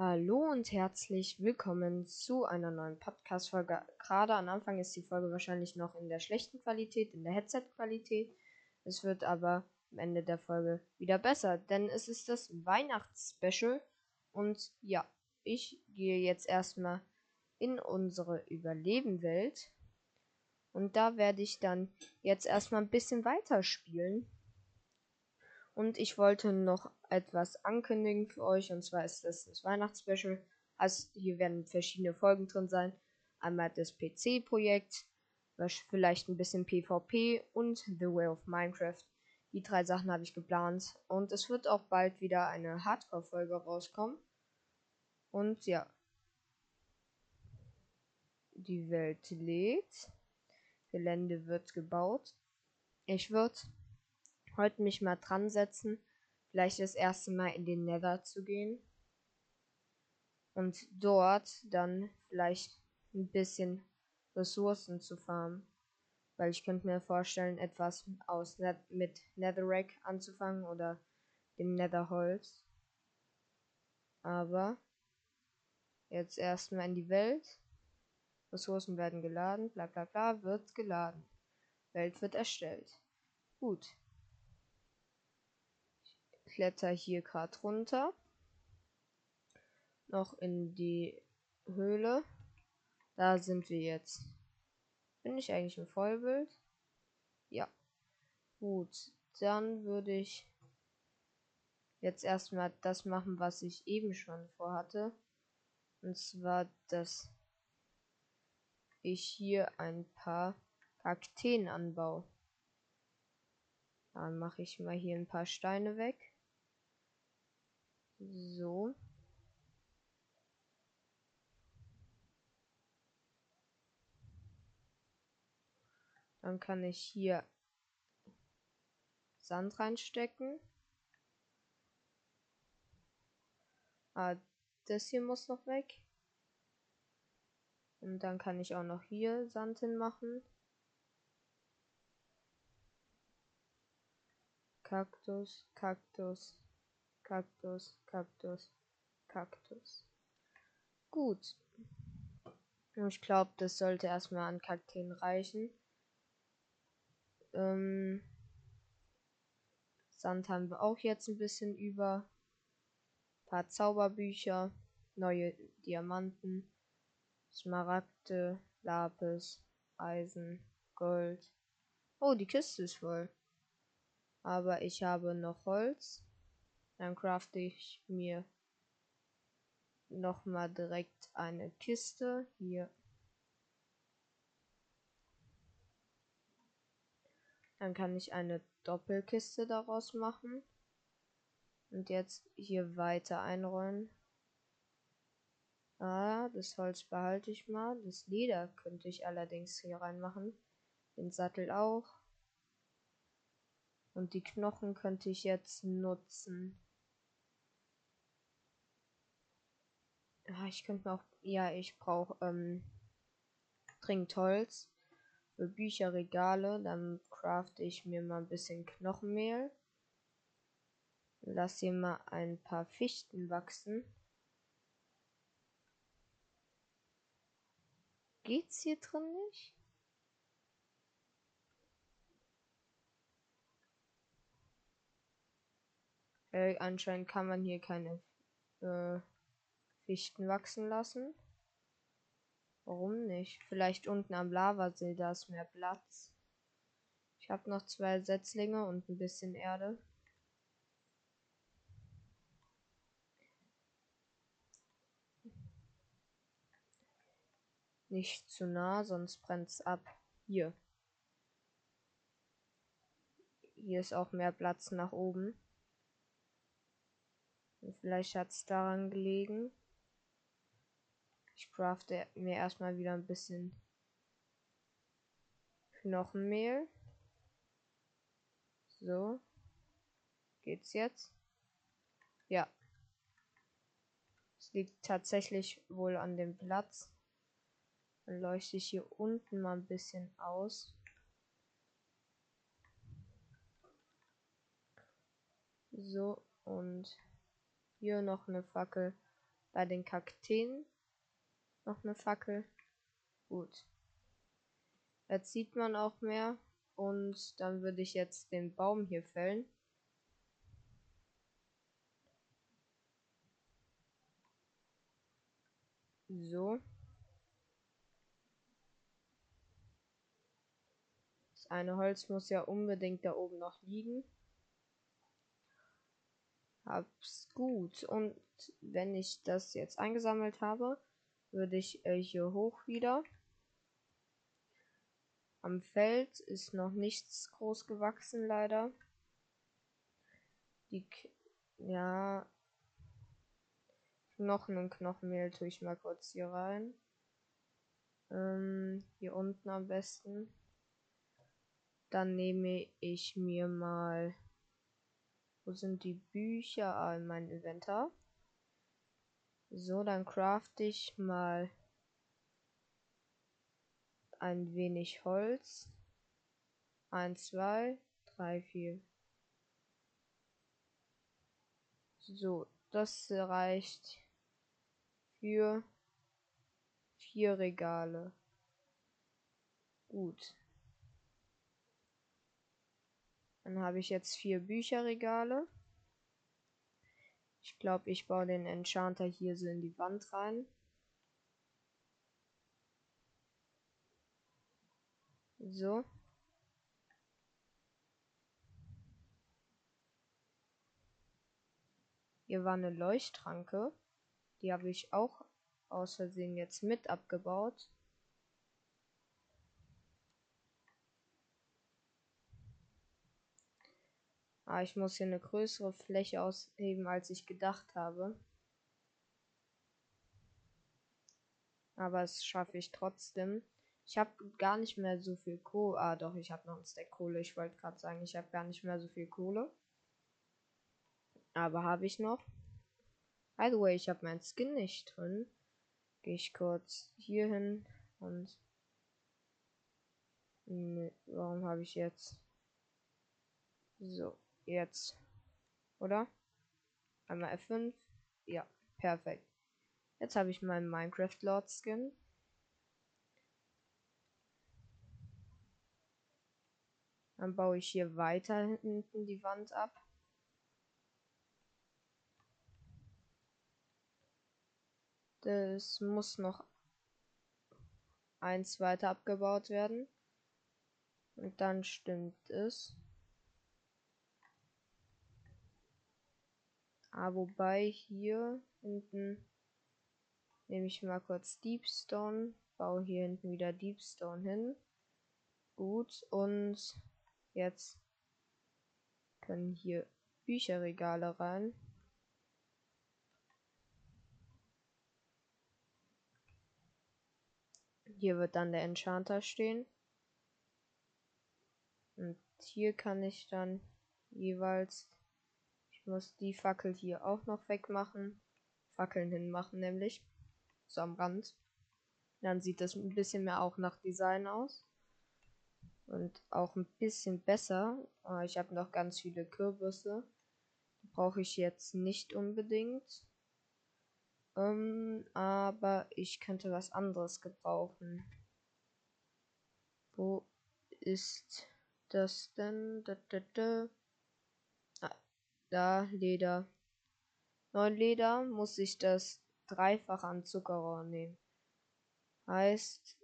Hallo und herzlich willkommen zu einer neuen Podcast-Folge. Gerade am Anfang ist die Folge wahrscheinlich noch in der schlechten Qualität, in der Headset-Qualität. Es wird aber am Ende der Folge wieder besser, denn es ist das Weihnachtsspecial. Und ja, ich gehe jetzt erstmal in unsere Überlebenwelt. Und da werde ich dann jetzt erstmal ein bisschen weiterspielen. Und ich wollte noch etwas ankündigen für euch. Und zwar ist das das Weihnachtsspecial. Also hier werden verschiedene Folgen drin sein. Einmal das PC-Projekt, vielleicht ein bisschen PvP und The Way of Minecraft. Die drei Sachen habe ich geplant. Und es wird auch bald wieder eine Hardcore-Folge rauskommen. Und ja. Die Welt lädt. Gelände wird gebaut. Ich würde heute mich mal dran setzen, vielleicht das erste Mal in den Nether zu gehen. Und dort dann vielleicht ein bisschen Ressourcen zu farmen. Weil ich könnte mir vorstellen, etwas aus Net mit Netherrack anzufangen oder dem Netherholz. Aber jetzt erstmal in die Welt. Ressourcen werden geladen, bla bla bla, wird geladen. Welt wird erstellt. Gut, kletter hier gerade runter. Noch in die Höhle. Da sind wir jetzt. Bin ich eigentlich im Vollbild? Ja. Gut, dann würde ich jetzt erstmal das machen, was ich eben schon vorhatte. Und zwar, dass ich hier ein paar Kakteen anbaue. Dann mache ich mal hier ein paar Steine weg. So. Dann kann ich hier Sand reinstecken. Ah, das hier muss noch weg. Und dann kann ich auch noch hier Sand hinmachen. Kaktus, Kaktus. Kaktus, Kaktus, Kaktus. Gut. Ich glaube, das sollte erstmal an Kakteen reichen. Ähm, Sand haben wir auch jetzt ein bisschen über. Ein paar Zauberbücher, neue Diamanten, Smaragde, Lapis, Eisen, Gold. Oh, die Kiste ist voll. Aber ich habe noch Holz. Dann crafte ich mir nochmal direkt eine Kiste. Hier. Dann kann ich eine Doppelkiste daraus machen. Und jetzt hier weiter einrollen. Ah, das Holz behalte ich mal. Das Leder könnte ich allerdings hier reinmachen. Den Sattel auch. Und die Knochen könnte ich jetzt nutzen. Ja, ich könnte auch. Ja, ich brauche ähm, dringend Holz für Bücherregale. Dann crafte ich mir mal ein bisschen Knochenmehl. Lass hier mal ein paar Fichten wachsen. Geht's hier drin nicht? Äh, anscheinend kann man hier keine äh, Fichten wachsen lassen. Warum nicht? Vielleicht unten am Lavasee, da ist mehr Platz. Ich habe noch zwei Setzlinge und ein bisschen Erde. Nicht zu nah, sonst brennt's ab. Hier. Hier ist auch mehr Platz nach oben. Und vielleicht hat es daran gelegen. Ich crafte mir erstmal wieder ein bisschen Knochenmehl. So. Geht's jetzt? Ja. Es liegt tatsächlich wohl an dem Platz. Dann leuchte ich hier unten mal ein bisschen aus. So, und hier noch eine Fackel. bei den Kakteen noch eine Fackel. Gut. Jetzt sieht man auch mehr. Und dann würde ich jetzt den Baum hier fällen. So. Das eine Holz muss ja unbedingt da oben noch liegen. Hab's gut. Und wenn ich das jetzt eingesammelt habe, würde ich äh, hier hoch wieder. Am Feld ist noch nichts groß gewachsen, leider. Die, K ja, Knochen und Knochenmehl tue ich mal kurz hier rein. Ähm, hier unten am besten. Dann nehme ich mir mal. Wo sind die Bücher? Ah, in meinem Inventar. So, dann crafte ich mal ein wenig Holz. 1, 2, 3, 4. So, das reicht für vier Regale. Gut. Dann habe ich jetzt vier Bücherregale. Ich glaube, ich baue den Enchanter hier so in die Wand rein. So. Hier war eine Leuchtranke. Die habe ich auch aus Versehen jetzt mit abgebaut. Ah, ich muss hier eine größere Fläche ausheben, als ich gedacht habe. Aber es schaffe ich trotzdem. Ich habe gar nicht mehr so viel Kohle. Ah, doch, ich habe noch ein Stack Kohle. Ich wollte gerade sagen, ich habe gar nicht mehr so viel Kohle. Aber habe ich noch. By the way, ich habe meinen Skin nicht drin. Gehe ich kurz hier hin und. Nee, warum habe ich jetzt. So, jetzt. Oder? Einmal F5. Ja, perfekt. Jetzt habe ich meinen Minecraft Lord Skin. Dann baue ich hier weiter hinten die Wand ab. Das muss noch eins weiter abgebaut werden. Und dann stimmt es. Ah, wobei hier hinten nehme ich mal kurz Deepstone, baue hier hinten wieder Deepstone hin. Gut, und Jetzt können hier Bücherregale rein. Hier wird dann der Enchanter stehen. Und hier kann ich dann jeweils, muss die Fackel hier auch noch wegmachen. Fackeln hinmachen nämlich. So am Rand. Dann sieht das ein bisschen mehr auch nach Design aus und auch ein bisschen besser. Ah, ich habe noch ganz viele Kürbisse. Brauche ich jetzt nicht unbedingt. Ähm, aber ich könnte was anderes gebrauchen. Wo ist das denn? Da, da, da. Da, Leder. Neun Leder muss ich das dreifach an Zuckerrohr nehmen. Heißt,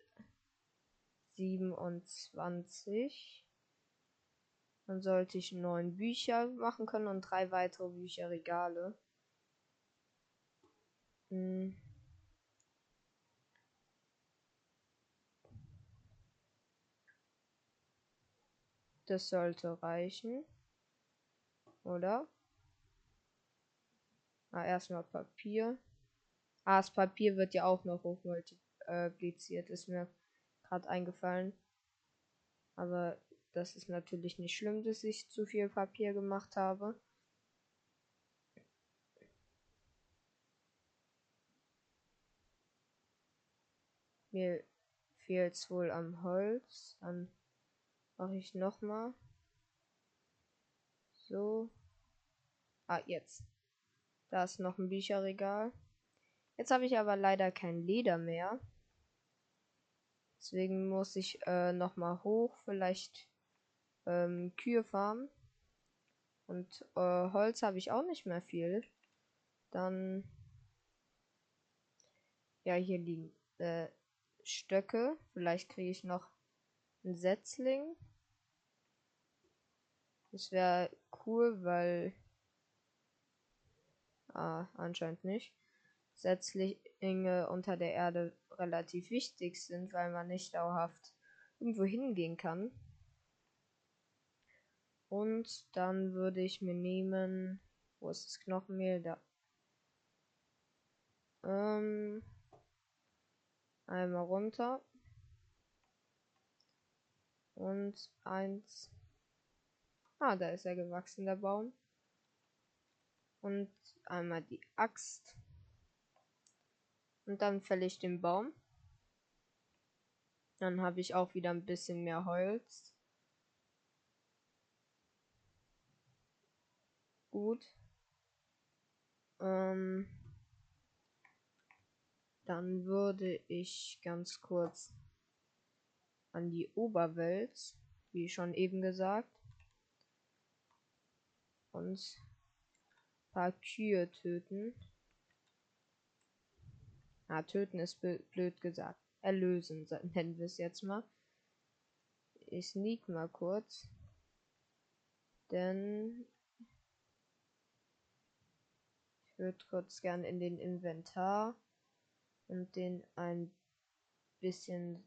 27. Dann sollte ich neun Bücher machen können und drei weitere Bücherregale. Hm. Das sollte reichen. Oder? Ah, erstmal Papier. Ah, das Papier wird ja auch noch hochmultipliziert. Ist mir gerade eingefallen. Aber das ist natürlich nicht schlimm, dass ich zu viel Papier gemacht habe. Mir fehlt es wohl am Holz. Dann mache ich noch mal. So. Ah, jetzt. Da ist noch ein Bücherregal. Jetzt habe ich aber leider kein Leder mehr. Deswegen muss ich äh, nochmal hoch, vielleicht ähm, Kühe farmen. Und äh, Holz habe ich auch nicht mehr viel. Dann. Ja, hier liegen äh, Stöcke. Vielleicht kriege ich noch einen Setzling. Das wäre cool, weil. Ah, anscheinend nicht. Setzlinge unter der Erde relativ wichtig sind, weil man nicht dauerhaft irgendwo hingehen kann. Und dann würde ich mir nehmen. Wo ist das Knochenmehl? Da. Ähm, einmal runter. Und eins. Ah, da ist er gewachsen, der Baum. Und einmal die Axt. Und dann fälle ich den Baum. Dann habe ich auch wieder ein bisschen mehr Holz. Gut. Ähm, dann würde ich ganz kurz an die Oberwelt, wie schon eben gesagt, und paar Kühe töten. Ah, töten ist blöd gesagt. Erlösen, nennen wir es jetzt mal. Ich sneak mal kurz. Denn ich würde kurz gern in den Inventar und den ein bisschen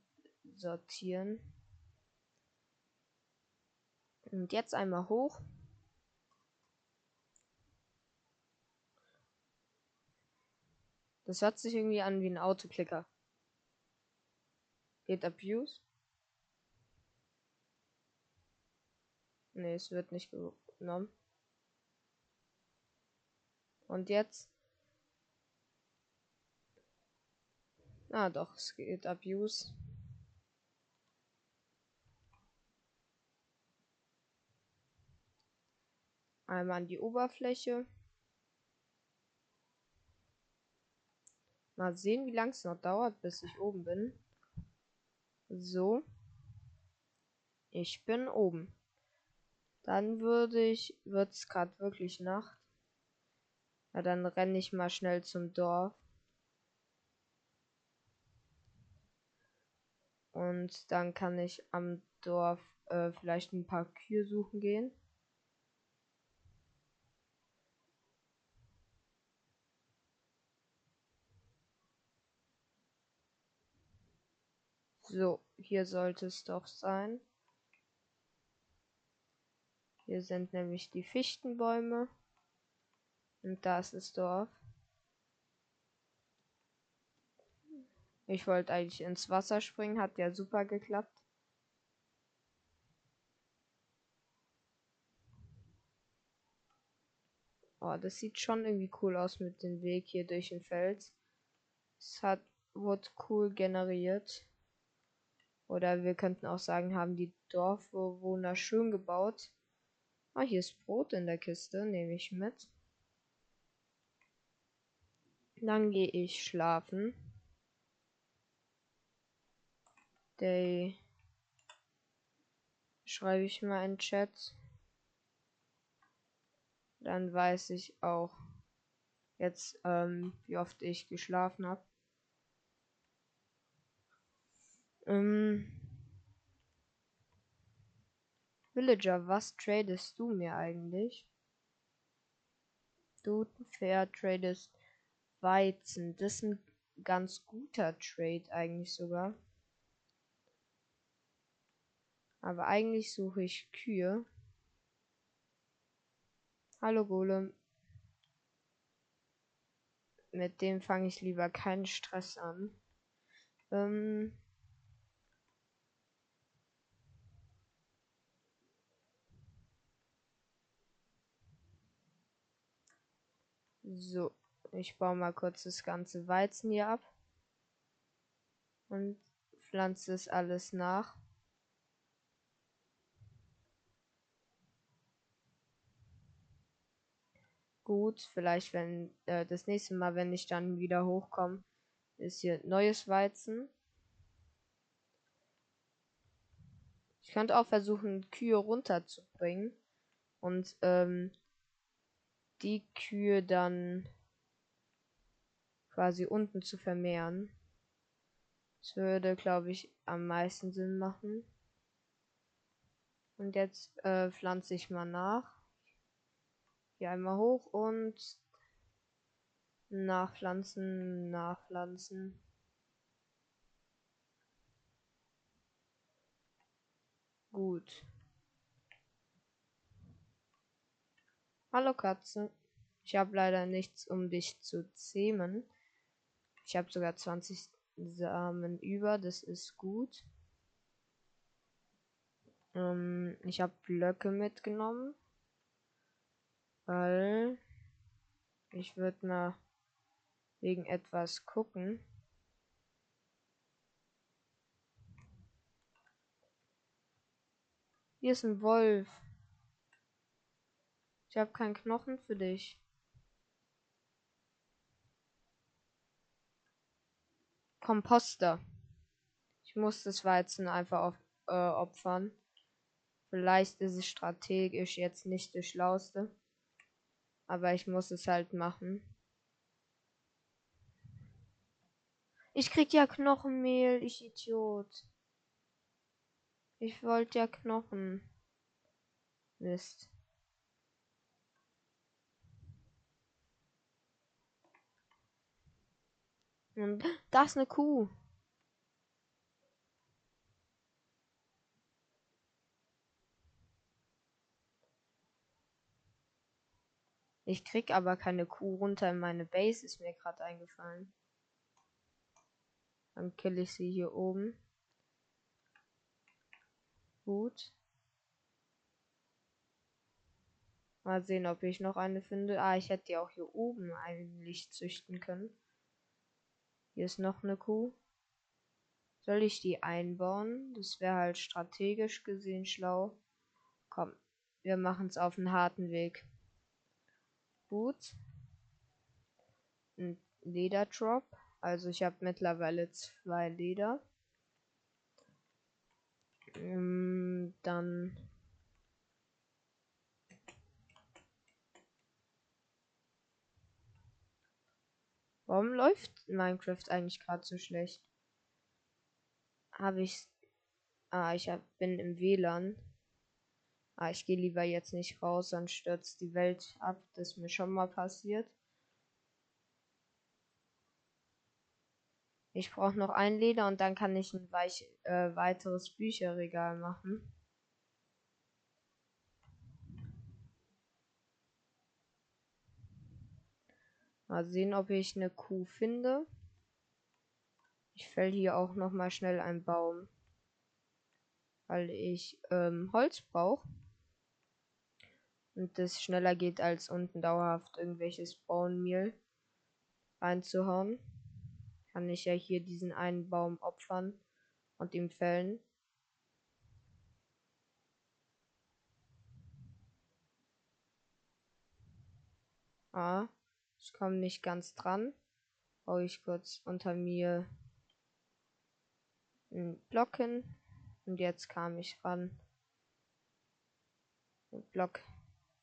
sortieren. Und jetzt einmal hoch. Das hört sich irgendwie an wie ein Autoklicker. Geht Abuse? Ne, es wird nicht genommen. Und jetzt? Ah, doch, es geht Abuse. Einmal an die Oberfläche. Mal sehen, wie lange es noch dauert, bis ich oben bin. So. Ich bin oben. Dann würde ich, wird es gerade wirklich Nacht. Ja, dann renne ich mal schnell zum Dorf. Und dann kann ich am Dorf äh, vielleicht ein paar Kühe suchen gehen. So, hier sollte es doch sein. Hier sind nämlich die Fichtenbäume. Und da ist das Dorf. Ich wollte eigentlich ins Wasser springen, hat ja super geklappt. Oh, das sieht schon irgendwie cool aus mit dem Weg hier durch den Fels. Es hat wurde cool generiert. Oder wir könnten auch sagen, haben die Dorfbewohner schön gebaut. Ah, hier ist Brot in der Kiste, nehme ich mit. Dann gehe ich schlafen. Day schreibe ich mal in Chat. Dann weiß ich auch jetzt, ähm, wie oft ich geschlafen habe. Ähm, Villager, was tradest du mir eigentlich? Du fair tradest Weizen. Das ist ein ganz guter Trade eigentlich sogar. Aber eigentlich suche ich Kühe. Hallo Golem. Mit dem fange ich lieber keinen Stress an. Ähm So, ich baue mal kurz das ganze Weizen hier ab. Und pflanze es alles nach. Gut, vielleicht wenn äh, das nächste Mal, wenn ich dann wieder hochkomme, ist hier neues Weizen. Ich könnte auch versuchen, Kühe runterzubringen und ähm, die Kühe dann quasi unten zu vermehren. Das würde, glaube ich, am meisten Sinn machen. Und jetzt äh, pflanze ich mal nach. Hier einmal hoch und nachpflanzen, nachpflanzen. Gut. Hallo Katze. Ich habe leider nichts, um dich zu zähmen. Ich habe sogar 20 Samen über, das ist gut. Ähm, ich habe Blöcke mitgenommen. Weil ich würde mal wegen etwas gucken. Hier ist ein Wolf. Ich habe keinen Knochen für dich. Komposter. Ich muss das Weizen einfach auf, äh, opfern. Vielleicht ist es strategisch jetzt nicht das Schlauste. Aber ich muss es halt machen. Ich krieg ja Knochenmehl, ich Idiot. Ich wollte ja Knochen. Mist. Und da ist eine Kuh. Ich krieg aber keine Kuh runter in meine Base, ist mir gerade eingefallen. Dann kill ich sie hier oben. Gut. Mal sehen, ob ich noch eine finde. Ah, ich hätte ja auch hier oben eigentlich züchten können. Hier ist noch eine Kuh. Soll ich die einbauen? Das wäre halt strategisch gesehen schlau. Komm, wir machen es auf einen harten Weg. Gut. Ein Lederdrop. Also ich habe mittlerweile zwei Leder. Ähm, dann Warum läuft Minecraft eigentlich gerade so schlecht? Habe ich. Ah, ich hab, bin im WLAN. Ah, ich gehe lieber jetzt nicht raus, dann stürzt die Welt ab. Das ist mir schon mal passiert. Ich brauche noch ein Leder und dann kann ich ein weich, äh, weiteres Bücherregal machen. Mal sehen, ob ich eine Kuh finde. Ich fäll hier auch noch mal schnell einen Baum, weil ich ähm, Holz brauche und das schneller geht als unten dauerhaft irgendwelches Braunmehl reinzuhauen. Kann ich ja hier diesen einen Baum opfern und ihm fällen. Ah, ich komme nicht ganz dran. Baue ich kurz unter mir einen Block hin. Und jetzt kam ich ran. Den Block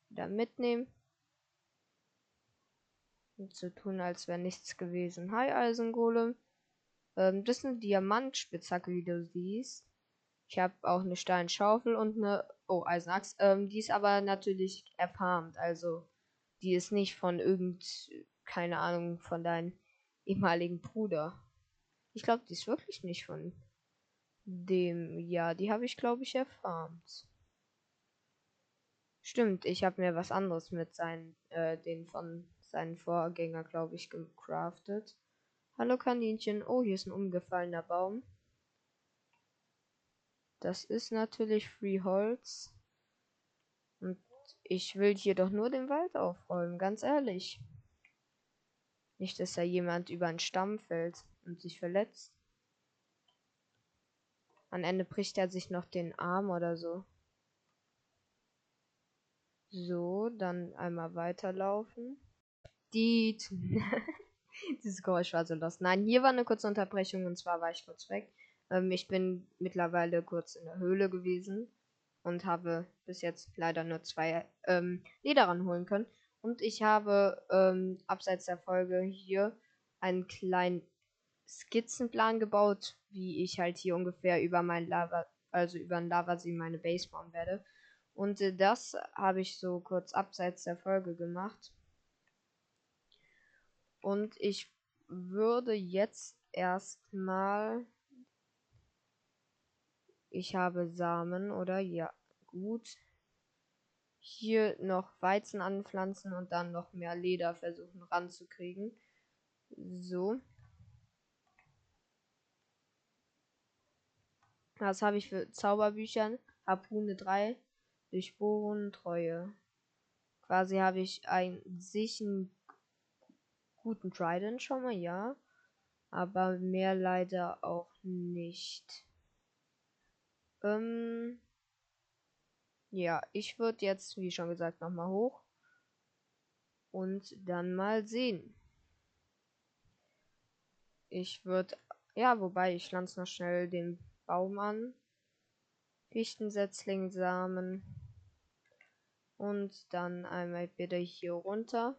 wieder mitnehmen. Und zu tun, als wäre nichts gewesen. Hi, Eisengolem. Ähm, das ist eine Diamantspitzhacke, wie du siehst. Ich habe auch eine Steinschaufel und eine. Oh, Eisenachs. Ähm, die ist aber natürlich erfarmt. Also die ist nicht von irgend, keine Ahnung, von deinem ehemaligen Bruder. Ich glaube, die ist wirklich nicht von dem. Ja, die habe ich, glaube ich, erfarmt. Stimmt, ich habe mir was anderes mit seinen, äh, den von seinen Vorgänger, glaube ich, gecraftet. Hallo Kaninchen. Oh, hier ist ein umgefallener Baum. Das ist natürlich Free Holz. Ich will hier doch nur den Wald aufräumen, ganz ehrlich. Nicht, dass da jemand über einen Stamm fällt und sich verletzt. Am Ende bricht er sich noch den Arm oder so. So, dann einmal weiterlaufen. Die. Dieses Geräusch war so los. Nein, hier war eine kurze Unterbrechung und zwar war ich kurz weg. Ähm, ich bin mittlerweile kurz in der Höhle gewesen und habe bis jetzt leider nur zwei ähm, Leder ranholen können. Und ich habe ähm, abseits der Folge hier einen kleinen Skizzenplan gebaut, wie ich halt hier ungefähr über mein Lava, also über ein Lavasee meine Base bauen werde. Und äh, das habe ich so kurz abseits der Folge gemacht. Und ich würde jetzt erstmal. Ich habe Samen, oder? Ja, gut. Hier noch Weizen anpflanzen und dann noch mehr Leder versuchen ranzukriegen. So. Was habe ich für Zauberbüchern? Harpune 3, Durchbohren, Treue. Quasi habe ich einen guten Trident schon mal, ja. Aber mehr leider auch nicht. Ähm, ja, ich würde jetzt, wie schon gesagt, nochmal hoch. Und dann mal sehen. Ich würde, ja, wobei ich pflanze noch schnell den Baum an. Fichtensetzlingsamen. Und dann einmal bitte hier runter.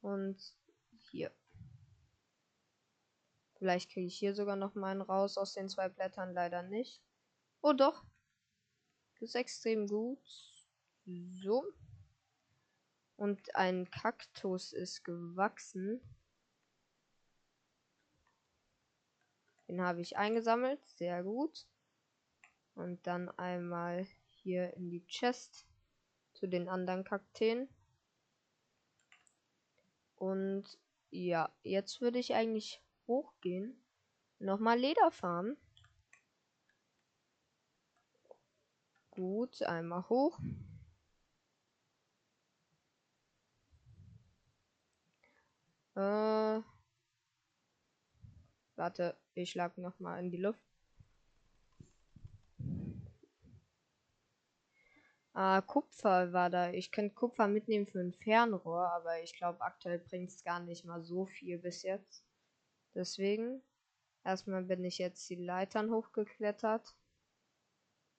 Und hier. Vielleicht kriege ich hier sogar noch mal einen raus aus den zwei Blättern. Leider nicht. Oh doch. Ist extrem gut. So. Und ein Kaktus ist gewachsen. Den habe ich eingesammelt. Sehr gut. Und dann einmal hier in die Chest zu den anderen Kakteen. Und ja, jetzt würde ich eigentlich hochgehen. Nochmal Leder farmen. Gut, einmal hoch. Äh, warte, ich schlag noch mal in die Luft. Ah, Kupfer war da. Ich könnte Kupfer mitnehmen für ein Fernrohr, aber ich glaube, aktuell bringt es gar nicht mal so viel bis jetzt. Deswegen, erstmal bin ich jetzt die Leitern hochgeklettert.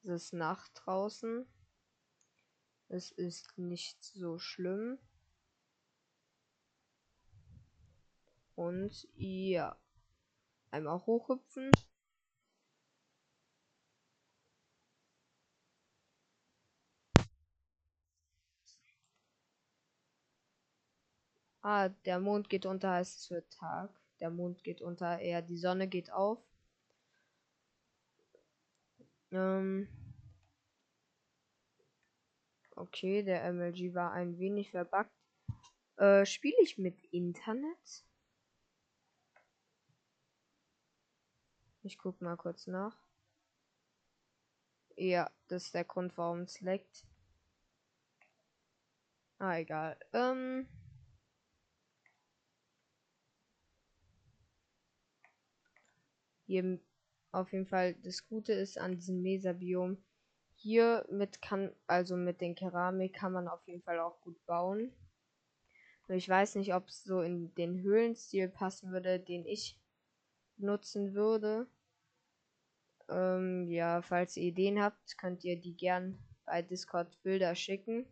Es ist Nacht draußen. Es ist nicht so schlimm. Und ja, einmal hochhüpfen. Ah, der Mond geht unter, heißt es wird Tag. Der Mond geht unter, eher die Sonne geht auf. Ähm okay, der MLG war ein wenig verbuggt. Äh, Spiele ich mit Internet? Ich guck mal kurz nach. Ja, das ist der Grund, warum es leckt. Ah, egal. Ähm. Hier auf jeden Fall das Gute ist an diesem Mesabiom. Hier mit kann, also mit den Keramik kann man auf jeden Fall auch gut bauen. Ich weiß nicht, ob es so in den Höhlenstil passen würde, den ich nutzen würde. Ähm, ja, falls ihr Ideen habt, könnt ihr die gern bei Discord Bilder schicken.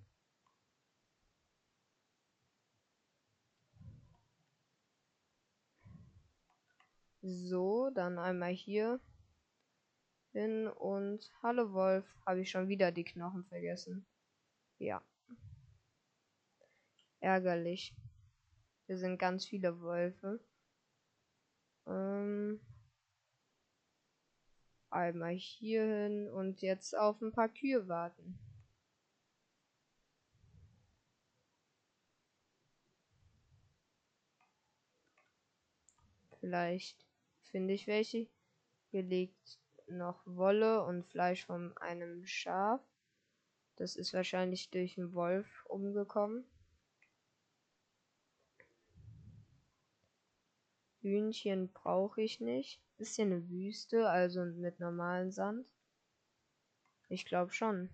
So, dann einmal hier hin und hallo Wolf, habe ich schon wieder die Knochen vergessen. Ja. Ärgerlich. Hier sind ganz viele Wölfe. Ähm, einmal hier hin und jetzt auf ein paar Kühe warten. Vielleicht finde ich welche. Hier liegt noch Wolle und Fleisch von einem Schaf. Das ist wahrscheinlich durch einen Wolf umgekommen. Hühnchen brauche ich nicht. Ist hier eine Wüste, also mit normalem Sand? Ich glaube schon.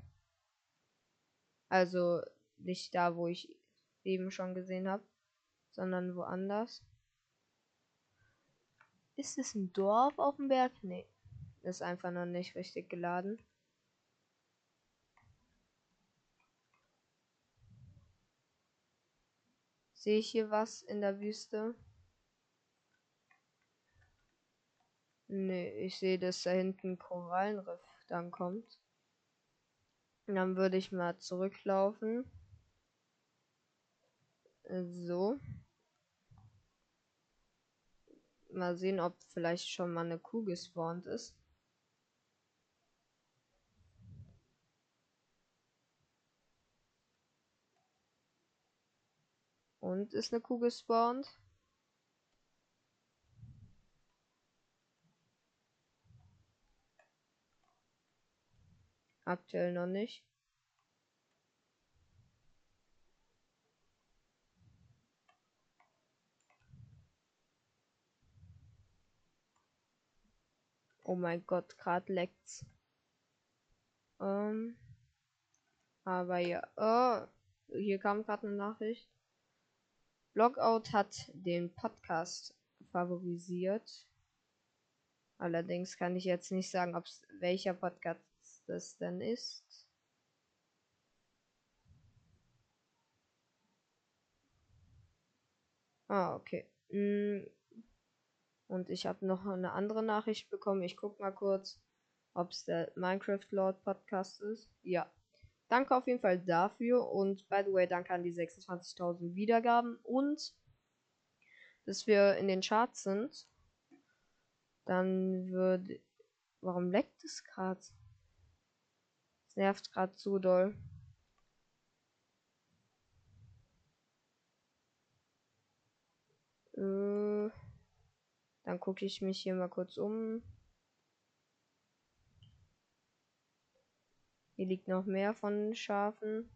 Also nicht da, wo ich eben schon gesehen habe, sondern woanders. Ist es ein Dorf auf dem Berg? Nee. Ist einfach noch nicht richtig geladen. Sehe ich hier was in der Wüste? Nee, ich sehe, dass da hinten Korallenriff dann kommt. Und dann würde ich mal zurücklaufen. So. Mal sehen, ob vielleicht schon mal eine Kuh gespawnt ist. Und ist eine Kuh gespawnt? Aktuell noch nicht. Oh mein Gott, gerade leckt's. Ähm, aber ja, oh, hier kam gerade eine Nachricht. Blogout hat den Podcast favorisiert. Allerdings kann ich jetzt nicht sagen, ob welcher Podcast das denn ist. Ah, okay. Mm, und ich habe noch eine andere Nachricht bekommen. Ich guck mal kurz, ob es der Minecraft Lord Podcast ist. Ja. Danke auf jeden Fall dafür. Und by the way, danke an die 26.000 Wiedergaben. Und dass wir in den Charts sind. Dann würde. Warum leckt es gerade? Es nervt gerade zu doll. Äh. Dann gucke ich mich hier mal kurz um. Hier liegt noch mehr von Schafen.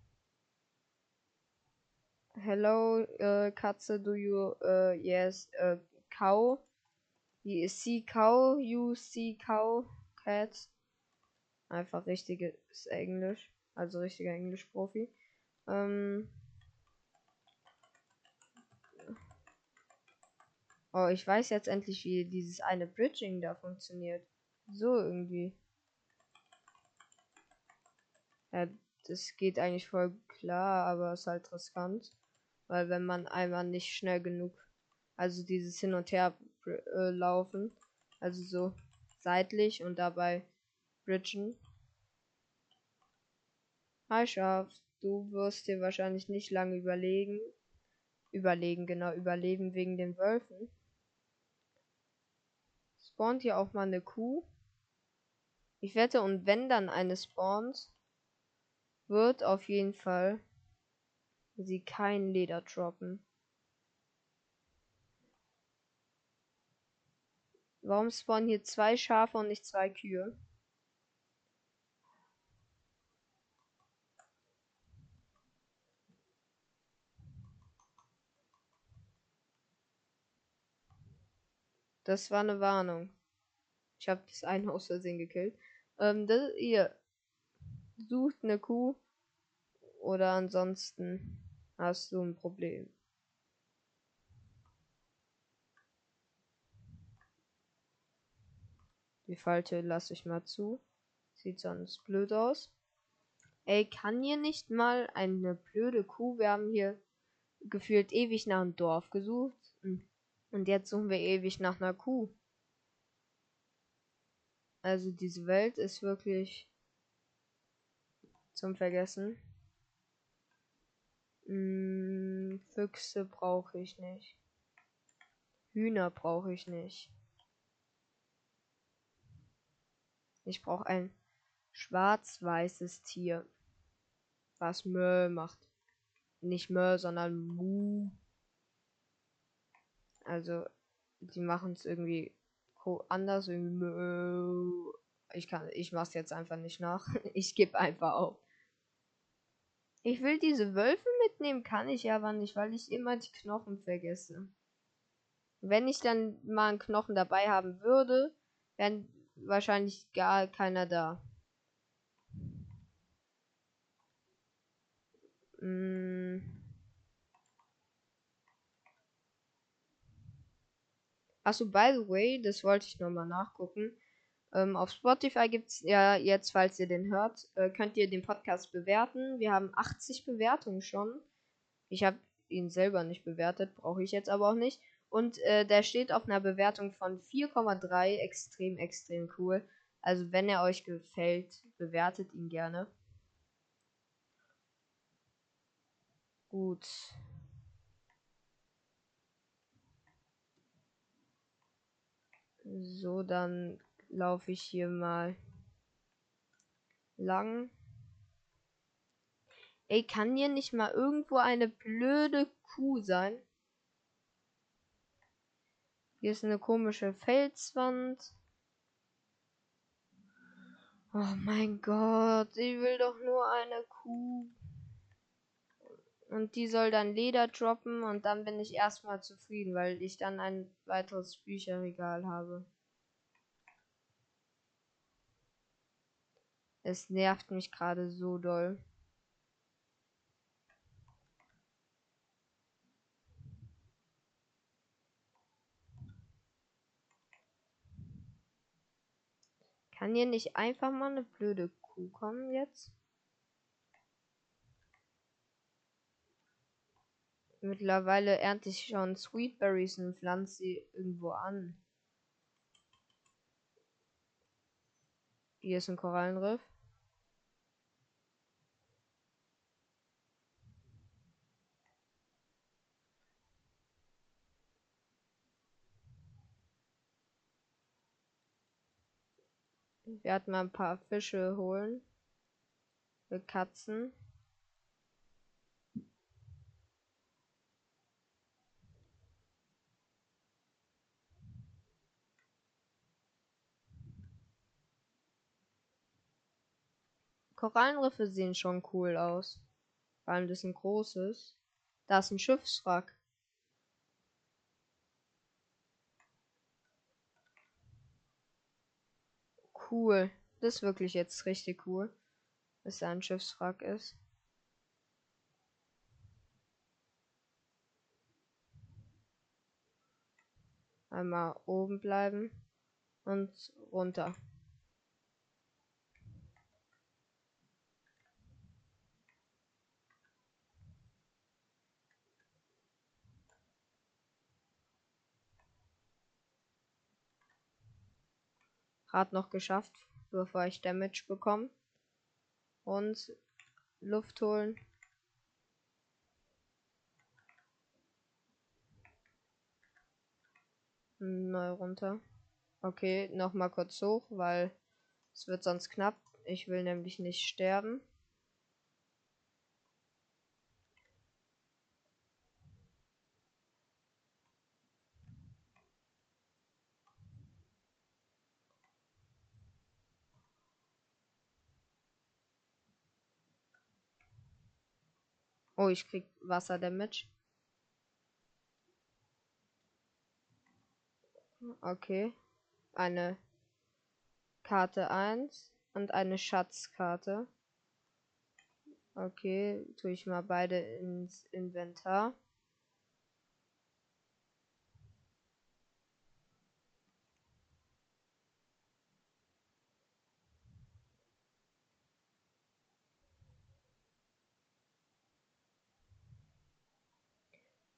Hello, uh, Katze, do you, uh, yes, uh, cow? You see cow, you see cow, cat. Einfach richtiges Englisch. Also richtiger Englisch-Profi. Ähm, Oh, ich weiß jetzt endlich, wie dieses eine Bridging da funktioniert. So irgendwie. Ja, das geht eigentlich voll klar, aber ist halt riskant. Weil wenn man einmal nicht schnell genug, also dieses Hin und Her äh, laufen, also so seitlich und dabei bridgen. Hi Schaf, du wirst dir wahrscheinlich nicht lange überlegen. Überlegen, genau, überleben wegen den Wölfen spawnt hier auch mal eine Kuh. Ich wette, und wenn dann eine spawnt, wird auf jeden Fall sie kein Leder droppen. Warum spawnen hier zwei Schafe und nicht zwei Kühe? Das war eine Warnung. Ich habe das eine aus Versehen gekillt. Ähm, das, ihr sucht eine Kuh oder ansonsten hast du ein Problem. Die Falte lasse ich mal zu. Sieht sonst blöd aus. Ey, kann hier nicht mal eine blöde Kuh? Wir haben hier gefühlt ewig nach einem Dorf gesucht. Und jetzt suchen wir ewig nach einer Kuh. Also diese Welt ist wirklich zum Vergessen. Hm, Füchse brauche ich nicht. Hühner brauche ich nicht. Ich brauche ein schwarz-weißes Tier, was Mö macht. Nicht Mö, sondern Mu. Also, die machen es irgendwie anders. Irgendwie, ich kann, ich mach's jetzt einfach nicht nach. Ich gebe einfach auf. Ich will diese Wölfe mitnehmen, kann ich aber nicht, weil ich immer die Knochen vergesse. Wenn ich dann mal einen Knochen dabei haben würde, wären wahrscheinlich gar keiner da. Mm. Achso, by the way, das wollte ich nochmal nachgucken. Ähm, auf Spotify gibt es ja jetzt, falls ihr den hört, äh, könnt ihr den Podcast bewerten. Wir haben 80 Bewertungen schon. Ich habe ihn selber nicht bewertet, brauche ich jetzt aber auch nicht. Und äh, der steht auf einer Bewertung von 4,3. Extrem, extrem cool. Also wenn er euch gefällt, bewertet ihn gerne. Gut. So, dann laufe ich hier mal lang. Ey, kann hier nicht mal irgendwo eine blöde Kuh sein? Hier ist eine komische Felswand. Oh mein Gott, ich will doch nur eine Kuh. Und die soll dann Leder droppen und dann bin ich erstmal zufrieden, weil ich dann ein weiteres Bücherregal habe. Es nervt mich gerade so doll. Kann hier nicht einfach mal eine blöde Kuh kommen jetzt? Mittlerweile ernte ich schon Sweetberries und pflanze sie irgendwo an. Hier ist ein Korallenriff. Ich werde mal ein paar Fische holen. Für Katzen. Korallenriffe sehen schon cool aus. Vor allem das ist ein großes. Da ist ein Schiffswrack. Cool. Das ist wirklich jetzt richtig cool. Dass da ein Schiffswrack ist. Einmal oben bleiben und runter. Gerade noch geschafft, bevor ich Damage bekomme. Und Luft holen. Neu runter. Okay, noch mal kurz hoch, weil es wird sonst knapp. Ich will nämlich nicht sterben. Oh, ich krieg Wasserdamage. Okay. Eine Karte 1 und eine Schatzkarte. Okay, tue ich mal beide ins Inventar.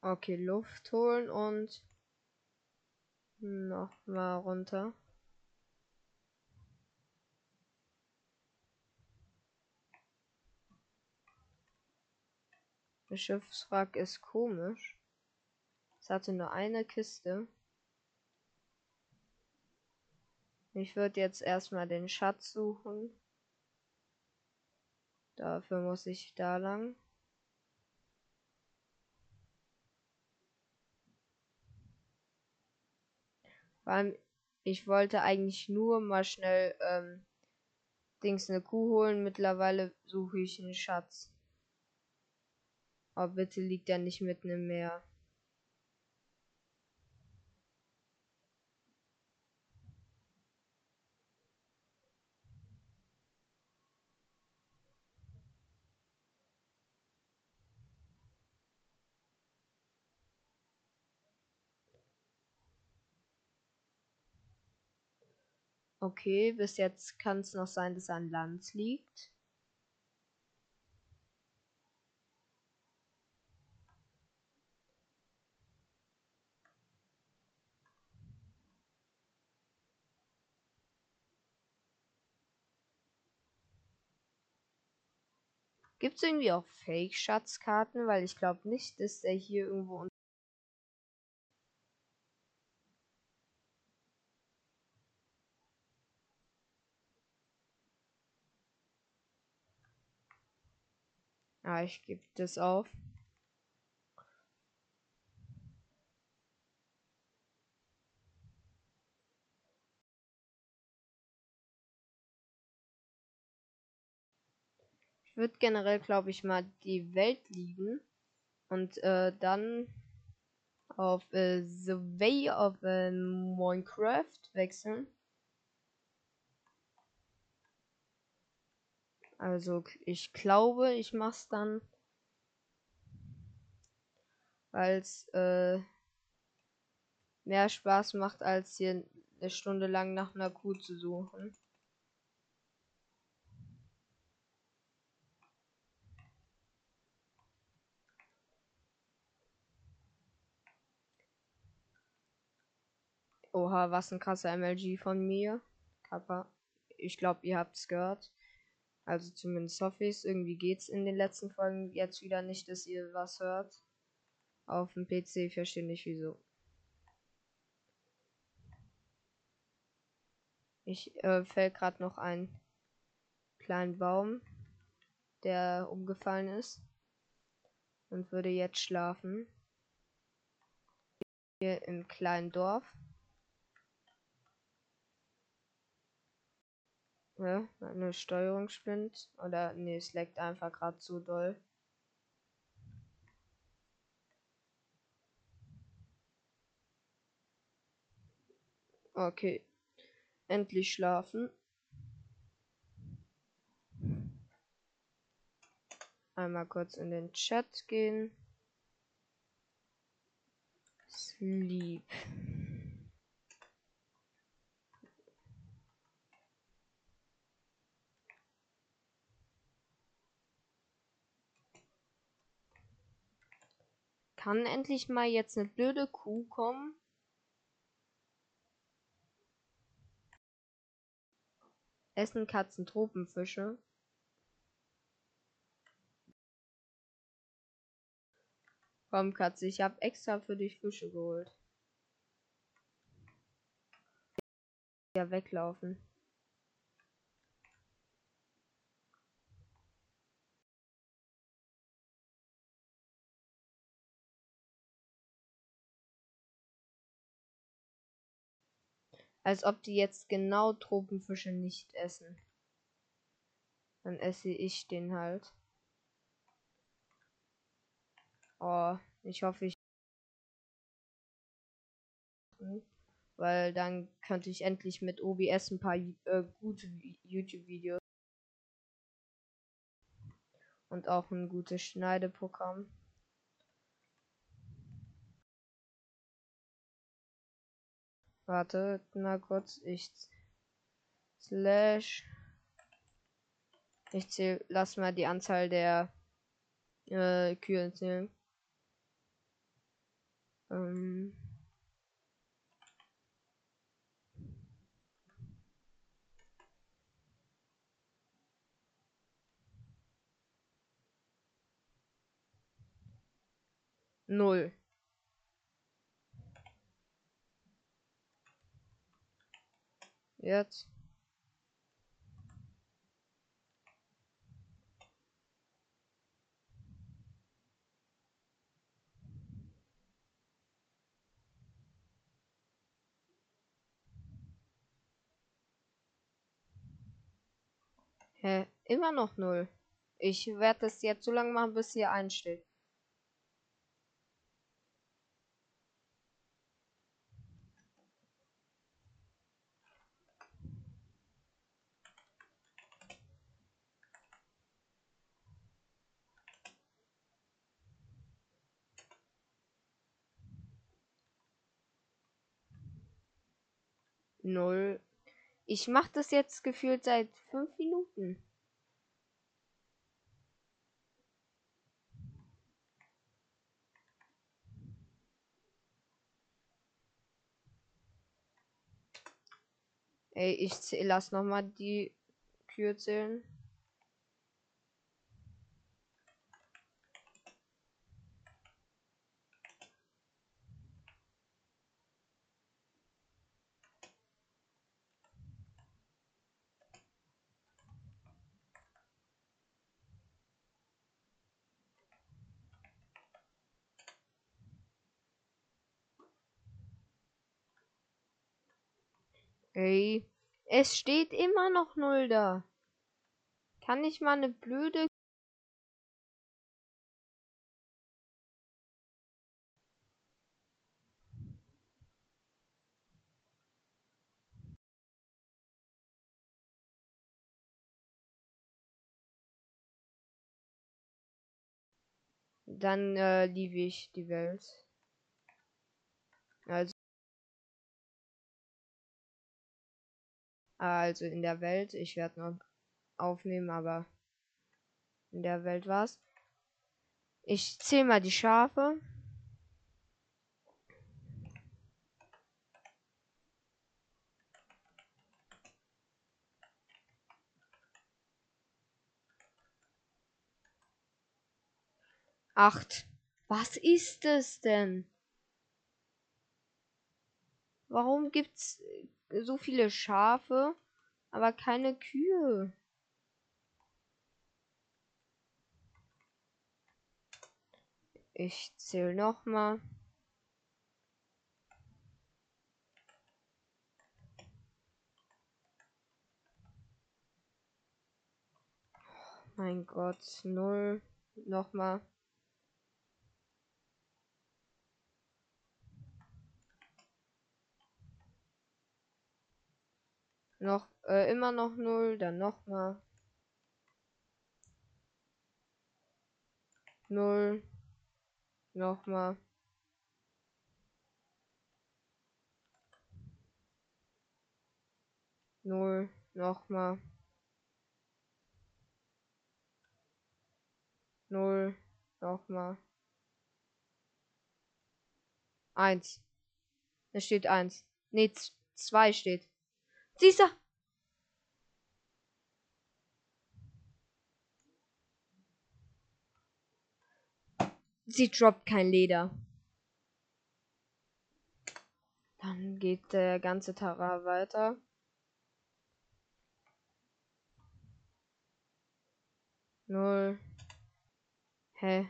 Okay, Luft holen und noch mal runter. Der Schiffswrack ist komisch. Es hatte nur eine Kiste. Ich würde jetzt erstmal den Schatz suchen. Dafür muss ich da lang. Vor allem, ich wollte eigentlich nur mal schnell ähm, Dings eine Kuh holen. Mittlerweile suche ich einen Schatz. Aber bitte liegt er nicht mitten im Meer. Okay, bis jetzt kann es noch sein, dass er an Land liegt. Gibt es irgendwie auch Fake-Schatzkarten? Weil ich glaube nicht, dass er hier irgendwo Ah, ich gebe das auf. Ich würde generell, glaube ich, mal die Welt liegen und äh, dann auf äh, The Way of äh, Minecraft wechseln. Also ich glaube, ich mach's dann, weil es äh, mehr Spaß macht, als hier eine Stunde lang nach einer Kuh zu suchen. Oha, was ein krasser MLG von mir. Kappa. Ich glaube, ihr habt's gehört. Also zumindest hoffe ich es. Irgendwie geht's in den letzten Folgen jetzt wieder nicht, dass ihr was hört. Auf dem PC verstehe nicht wieso. Ich äh, fällt gerade noch einen kleinen Baum, der umgefallen ist. Und würde jetzt schlafen. Hier im kleinen Dorf. Ja, meine Steuerung spinnt. Oder nee, es leckt einfach gerade zu doll. Okay. Endlich schlafen. Einmal kurz in den Chat gehen. Sleep. Kann endlich mal jetzt eine blöde Kuh kommen? Essen Katzen Tropenfische? Komm, Katze, ich habe extra für dich Fische geholt. Ja, weglaufen. Als ob die jetzt genau Tropenfische nicht essen. Dann esse ich den halt. Oh, ich hoffe, ich. Weil dann könnte ich endlich mit OBS ein paar äh, gute YouTube-Videos und auch ein gutes Schneideprogramm. Warte mal kurz, ich slash ich zähl, lass mal die Anzahl der äh, Kühe zählen. Ähm Null. Jetzt. Hä? Immer noch null. Ich werde das jetzt so lange machen, bis hier einsteht. Null. Ich mache das jetzt gefühlt seit fünf Minuten. Ey, ich lass noch mal die Kühe zählen. Ey, es steht immer noch null da. Kann ich mal eine blöde Dann äh, liebe ich die Welt. Also in der Welt. Ich werde noch aufnehmen, aber in der Welt war's. Ich zähle mal die Schafe. Acht. Was ist es denn? Warum gibt's so viele Schafe, aber keine Kühe. Ich zähle noch mal. mein Gott, null. Nochmal. Noch, äh, immer noch null, dann nochmal. Null. Nochmal. Null. Nochmal. Null. Nochmal. Eins. Es steht eins. Nee, zwei steht. Du? Sie droppt kein Leder. Dann geht der ganze Tara weiter. Null. Hä?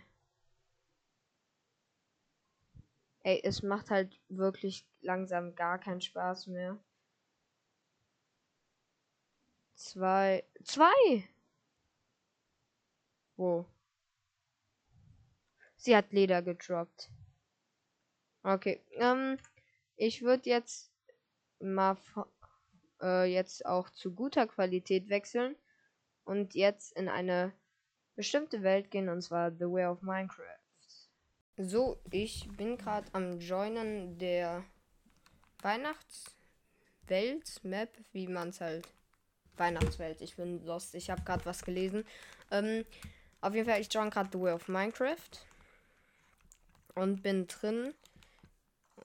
Ey, es macht halt wirklich langsam gar keinen Spaß mehr. Zwei. Zwei! Wo? Sie hat Leder gedroppt. Okay. Ähm, ich würde jetzt mal äh, jetzt auch zu guter Qualität wechseln und jetzt in eine bestimmte Welt gehen und zwar The Way of Minecraft. So, ich bin gerade am Joinen der Weihnachtswelt Map, wie man es halt Weihnachtswelt. Ich bin lost. Ich habe gerade was gelesen. Ähm, auf jeden Fall, ich join gerade The Way of Minecraft. Und bin drin.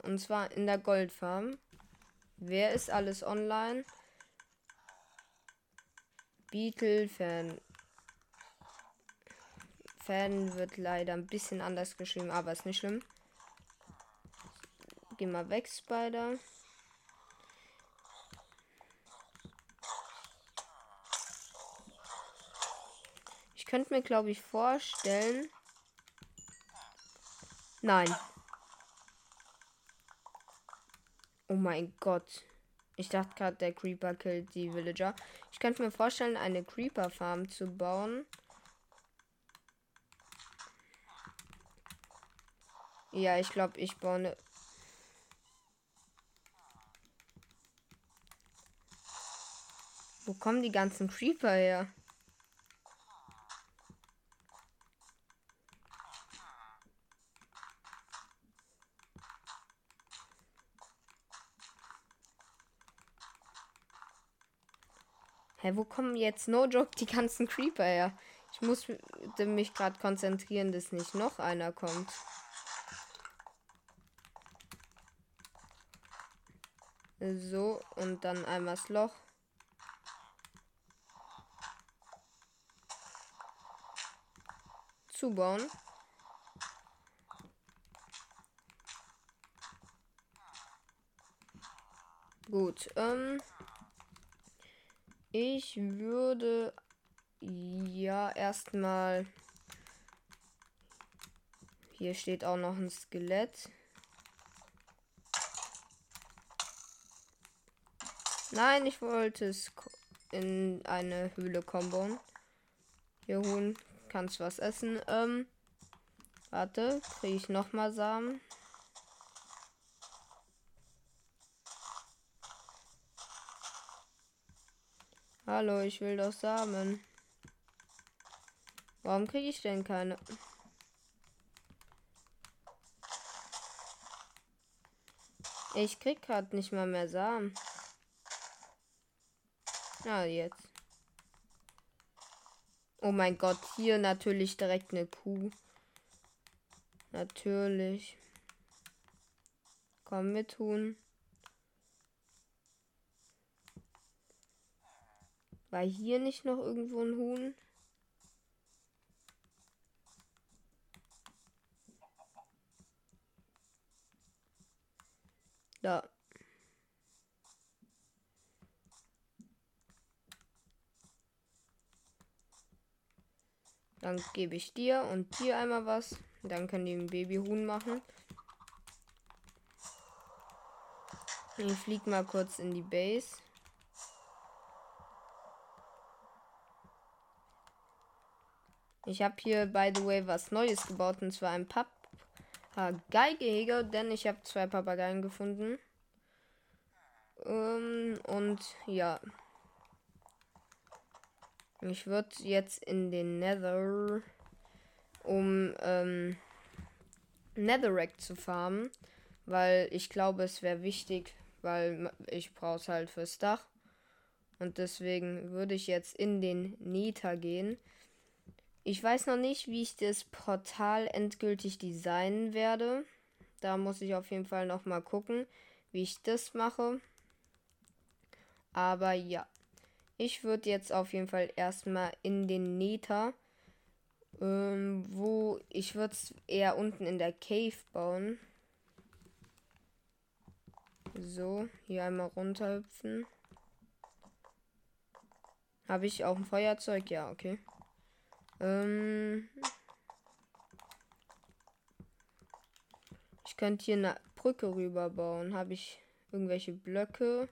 Und zwar in der Goldfarm. Wer ist alles online? Beetle Fan. Fan wird leider ein bisschen anders geschrieben, aber ist nicht schlimm. Geh mal weg, Spider. Könnte mir, glaube ich, vorstellen. Nein. Oh mein Gott. Ich dachte gerade, der Creeper killt die Villager. Ich könnte mir vorstellen, eine Creeper Farm zu bauen. Ja, ich glaube, ich baue eine. Wo kommen die ganzen Creeper her? Hä, wo kommen jetzt no joke die ganzen Creeper her? Ich muss mich gerade konzentrieren, dass nicht noch einer kommt. So, und dann einmal das Loch. Zubauen. Gut, ähm. Ich würde ja erstmal. Hier steht auch noch ein Skelett. Nein, ich wollte es in eine Höhle kommen. Hier holen. Kannst was essen. Ähm. Warte, kriege ich noch mal Samen. Hallo, ich will doch Samen. Warum kriege ich denn keine? Ich krieg gerade nicht mal mehr Samen. Na, jetzt. Oh mein Gott, hier natürlich direkt eine Kuh. Natürlich. Komm mit tun. War hier nicht noch irgendwo ein Huhn? Da. Dann gebe ich dir und dir einmal was. Dann können die ein Babyhuhn machen. Ich flieg mal kurz in die Base. Ich habe hier, by the way, was Neues gebaut und zwar ein Papageigehege, denn ich habe zwei Papageien gefunden. Ähm, und ja. Ich würde jetzt in den Nether, um ähm, Netherrack zu farmen, weil ich glaube, es wäre wichtig, weil ich brauche es halt fürs Dach. Und deswegen würde ich jetzt in den Nether gehen. Ich weiß noch nicht, wie ich das Portal endgültig designen werde. Da muss ich auf jeden Fall noch mal gucken, wie ich das mache. Aber ja, ich würde jetzt auf jeden Fall erstmal in den Nether, ähm, wo ich würde es eher unten in der Cave bauen. So, hier einmal runterhüpfen. Habe ich auch ein Feuerzeug? Ja, okay. Ähm ich könnte hier eine Brücke rüber bauen. Habe ich irgendwelche Blöcke?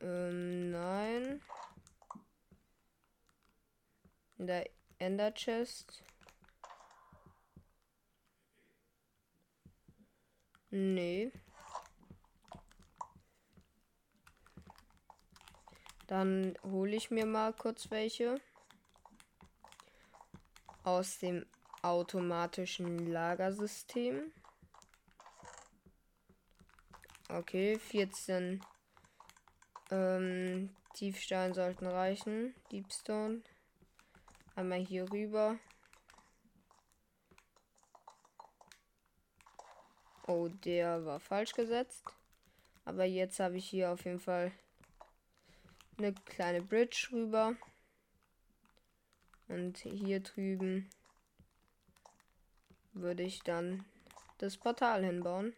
Ähm, nein. In der Ender Chest. Nee. Dann hole ich mir mal kurz welche. Aus dem automatischen Lagersystem. Okay, 14 ähm, Tiefstein sollten reichen. Deepstone. Einmal hier rüber. Oh, der war falsch gesetzt. Aber jetzt habe ich hier auf jeden Fall eine kleine Bridge rüber. Und hier drüben würde ich dann das Portal hinbauen.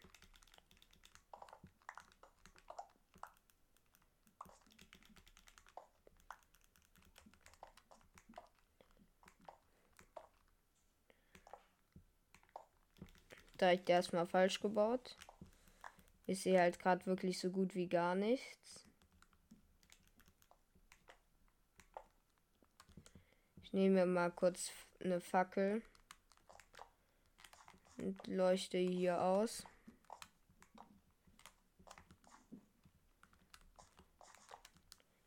Da ich erstmal falsch gebaut. Ich sehe halt gerade wirklich so gut wie gar nichts. Ich nehme mal kurz eine Fackel und leuchte hier aus.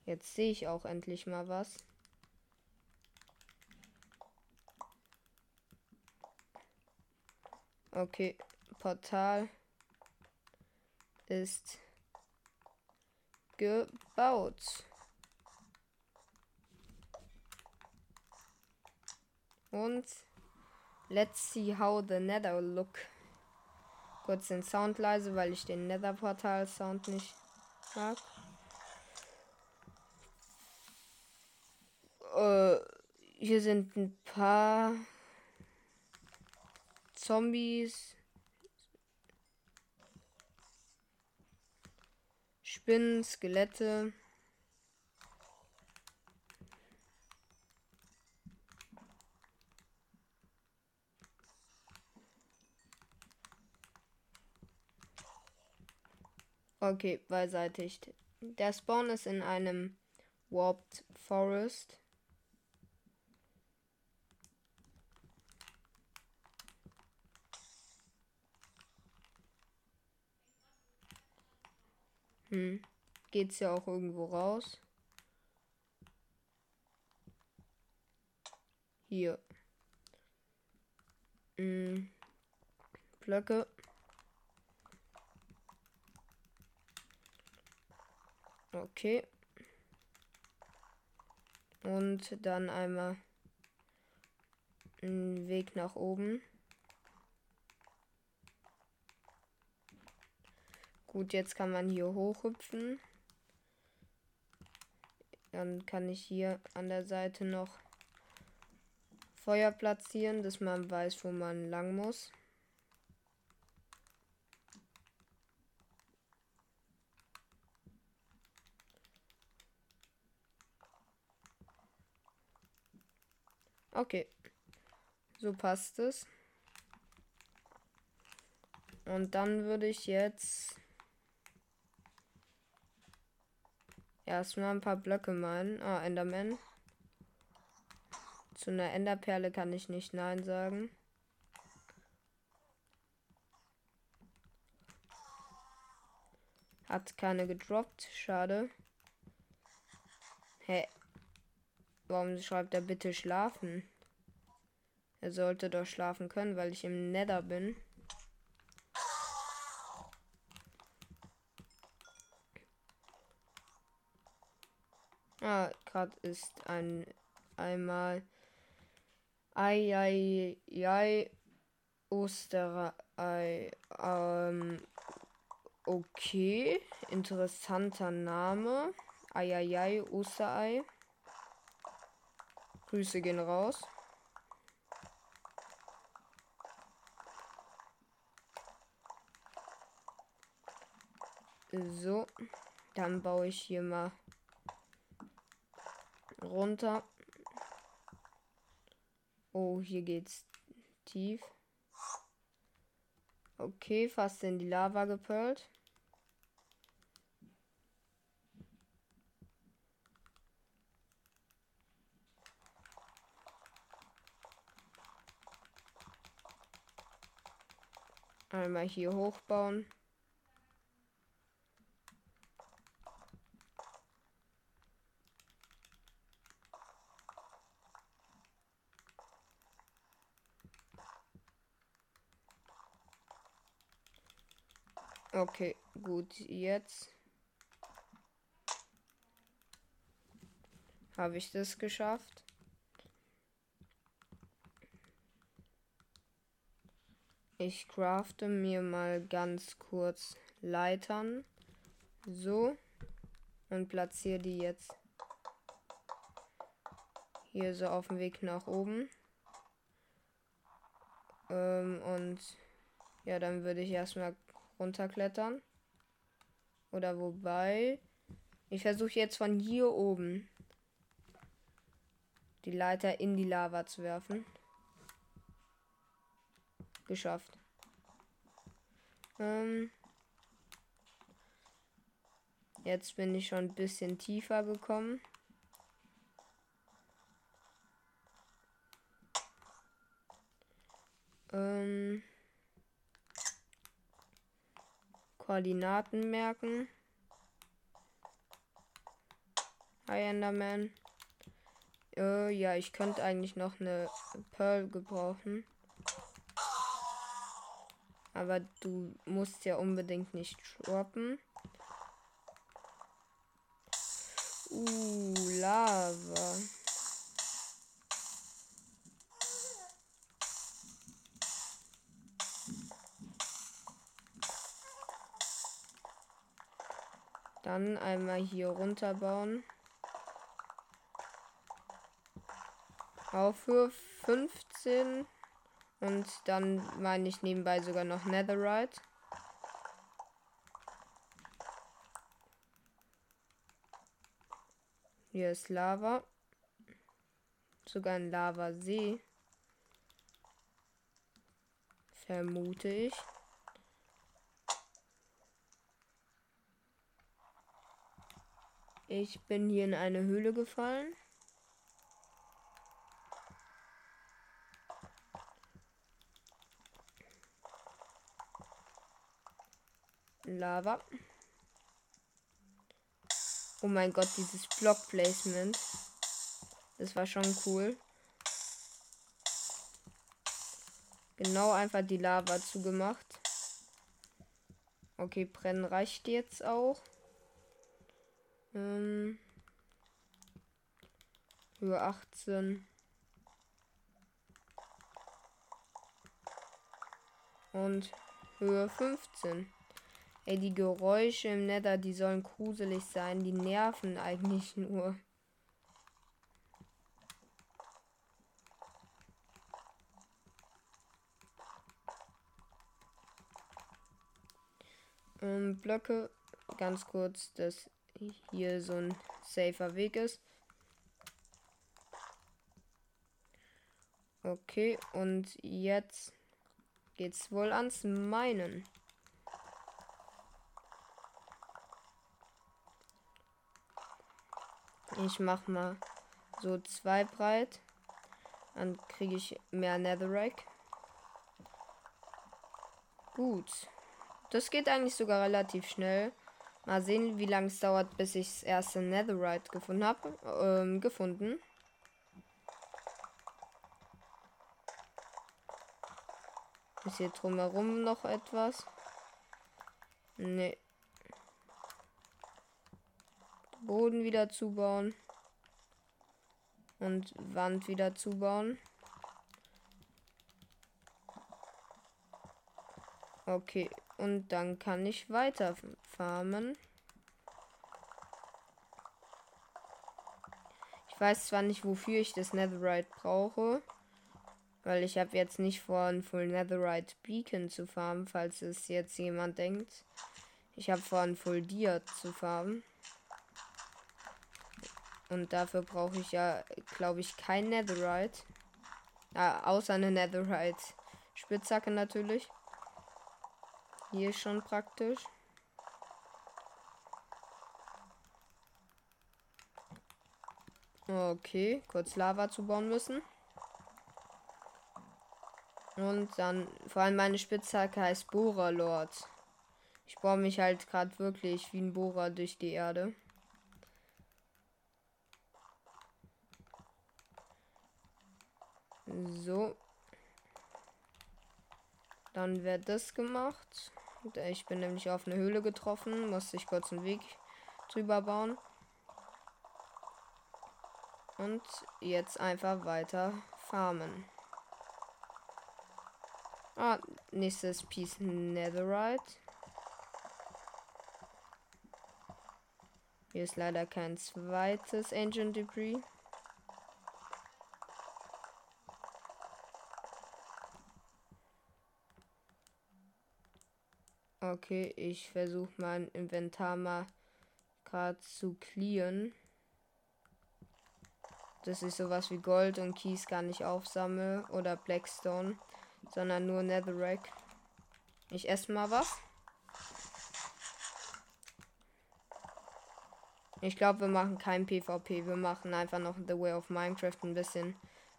Jetzt sehe ich auch endlich mal was. Okay, Portal ist gebaut. Und let's see how the Nether look. Kurz den Sound leise, weil ich den Nether Portal Sound nicht mag. Äh, hier sind ein paar Zombies. Spinnen, Skelette. Okay, beiseitigt. Der Spawn ist in einem Warped Forest. Hm. Geht's ja auch irgendwo raus? Hier. Hm. Blöcke. Okay. Und dann einmal einen Weg nach oben. Gut, jetzt kann man hier hochhüpfen. Dann kann ich hier an der Seite noch Feuer platzieren, dass man weiß, wo man lang muss. Okay. So passt es. Und dann würde ich jetzt erstmal ein paar Blöcke malen. Ah, Enderman. Zu einer Enderperle kann ich nicht Nein sagen. Hat keine gedroppt. Schade. Hä? Hey, Warum schreibt er bitte schlafen? Er sollte doch schlafen können, weil ich im Nether bin. Ah, gerade ist ein einmal Ei, ei, ei, Osterei. Ähm, okay, interessanter Name. Eieiei, Osterei. Grüße gehen raus. So, dann baue ich hier mal runter. Oh, hier geht's tief. Okay, fast in die Lava gepölt. Einmal hier hochbauen. Okay, gut, jetzt habe ich das geschafft. Ich crafte mir mal ganz kurz Leitern. So. Und platziere die jetzt hier so auf dem Weg nach oben. Ähm, und ja, dann würde ich erstmal runterklettern. Oder wobei. Ich versuche jetzt von hier oben die Leiter in die Lava zu werfen geschafft. Ähm jetzt bin ich schon ein bisschen tiefer gekommen. Ähm Koordinaten merken. Hi Enderman. Äh, ja, ich könnte eigentlich noch eine Pearl gebrauchen. Aber du musst ja unbedingt nicht droppen. Uh, Lava. Dann einmal hier runterbauen. Auf Höhe 15. Und dann meine ich nebenbei sogar noch Netherite. Hier ist Lava. Sogar ein Lavasee. Vermute ich. Ich bin hier in eine Höhle gefallen. Lava. Oh mein Gott, dieses Block Placement. Das war schon cool. Genau einfach die Lava zugemacht. Okay, brennen reicht jetzt auch. Ähm, Höhe 18. Und Höhe 15. Ey, die Geräusche im Nether, die sollen gruselig sein. Die nerven eigentlich nur. Ähm, Blöcke, ganz kurz, dass hier so ein safer Weg ist. Okay, und jetzt geht's wohl ans Meinen. Ich mach mal so zwei breit. Dann kriege ich mehr Netherrack. Gut. Das geht eigentlich sogar relativ schnell. Mal sehen, wie lange es dauert, bis ich das erste Netherite gefunden habe. Ähm, gefunden. Ist hier drumherum noch etwas? Nee. Boden wieder zubauen. Und Wand wieder zubauen. Okay, und dann kann ich weiter farmen. Ich weiß zwar nicht, wofür ich das Netherite brauche. Weil ich habe jetzt nicht vor, ein Full Netherite Beacon zu farmen, falls es jetzt jemand denkt. Ich habe vor, ein Full Dia zu farmen. Und dafür brauche ich ja, glaube ich, kein Netherite. Ah, außer eine Netherite Spitzhacke natürlich. Hier schon praktisch. Okay, kurz Lava zu bauen müssen. Und dann, vor allem meine Spitzhacke heißt Bohrer Lord. Ich bohre mich halt gerade wirklich wie ein Bohrer durch die Erde. So. Dann wird das gemacht. Ich bin nämlich auf eine Höhle getroffen, musste ich kurz einen Weg drüber bauen. Und jetzt einfach weiter farmen. Ah, nächstes Piece Netherite. Hier ist leider kein zweites Engine Debris. Okay, ich versuche mein Inventar mal gerade zu clearen. Dass ich sowas wie Gold und Kies gar nicht aufsammle oder Blackstone, sondern nur Netherrack. Ich esse mal was. Ich glaube, wir machen kein PvP. Wir machen einfach noch The Way of Minecraft ein bisschen.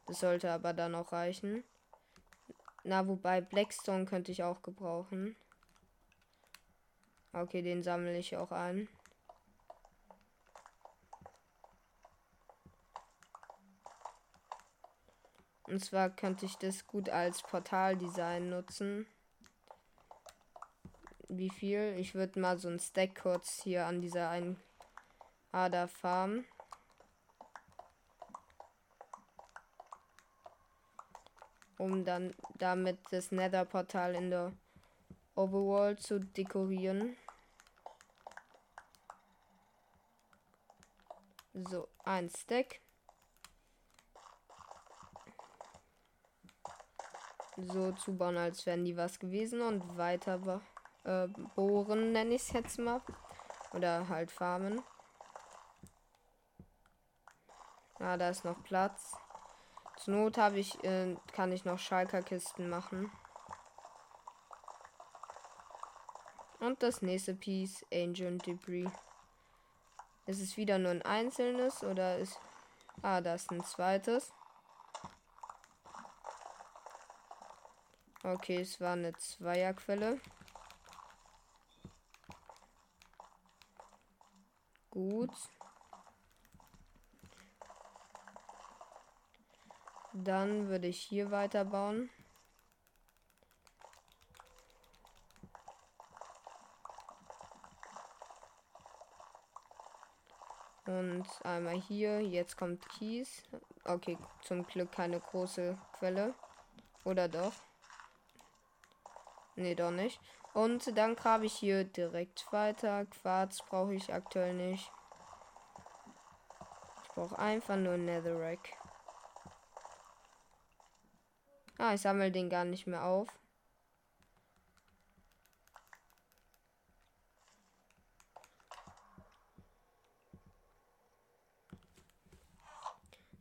Das sollte aber dann auch reichen. Na, wobei Blackstone könnte ich auch gebrauchen. Okay, den sammle ich auch ein. Und zwar könnte ich das gut als Portaldesign nutzen. Wie viel? Ich würde mal so ein Stack kurz hier an dieser einen Ader Farm. Um dann damit das Nether-Portal in der Overworld zu dekorieren. So, ein Stack. So zu bauen, als wären die was gewesen und weiter äh, bohren, nenne ich es jetzt mal. Oder halt farmen. Ah, da ist noch Platz. Zur Not habe ich, äh, kann ich noch Schalker-Kisten machen. Und das nächste Piece, Angel Debris. Ist es wieder nur ein einzelnes oder ist. Ah, da ist ein zweites. Okay, es war eine Zweierquelle. Gut. Dann würde ich hier weiterbauen. Und einmal hier. Jetzt kommt Kies. Okay, zum Glück keine große Quelle. Oder doch? Nee, doch nicht. Und dann grabe ich hier direkt weiter. Quarz brauche ich aktuell nicht. Ich brauche einfach nur Netherrack. Ah, ich sammle den gar nicht mehr auf.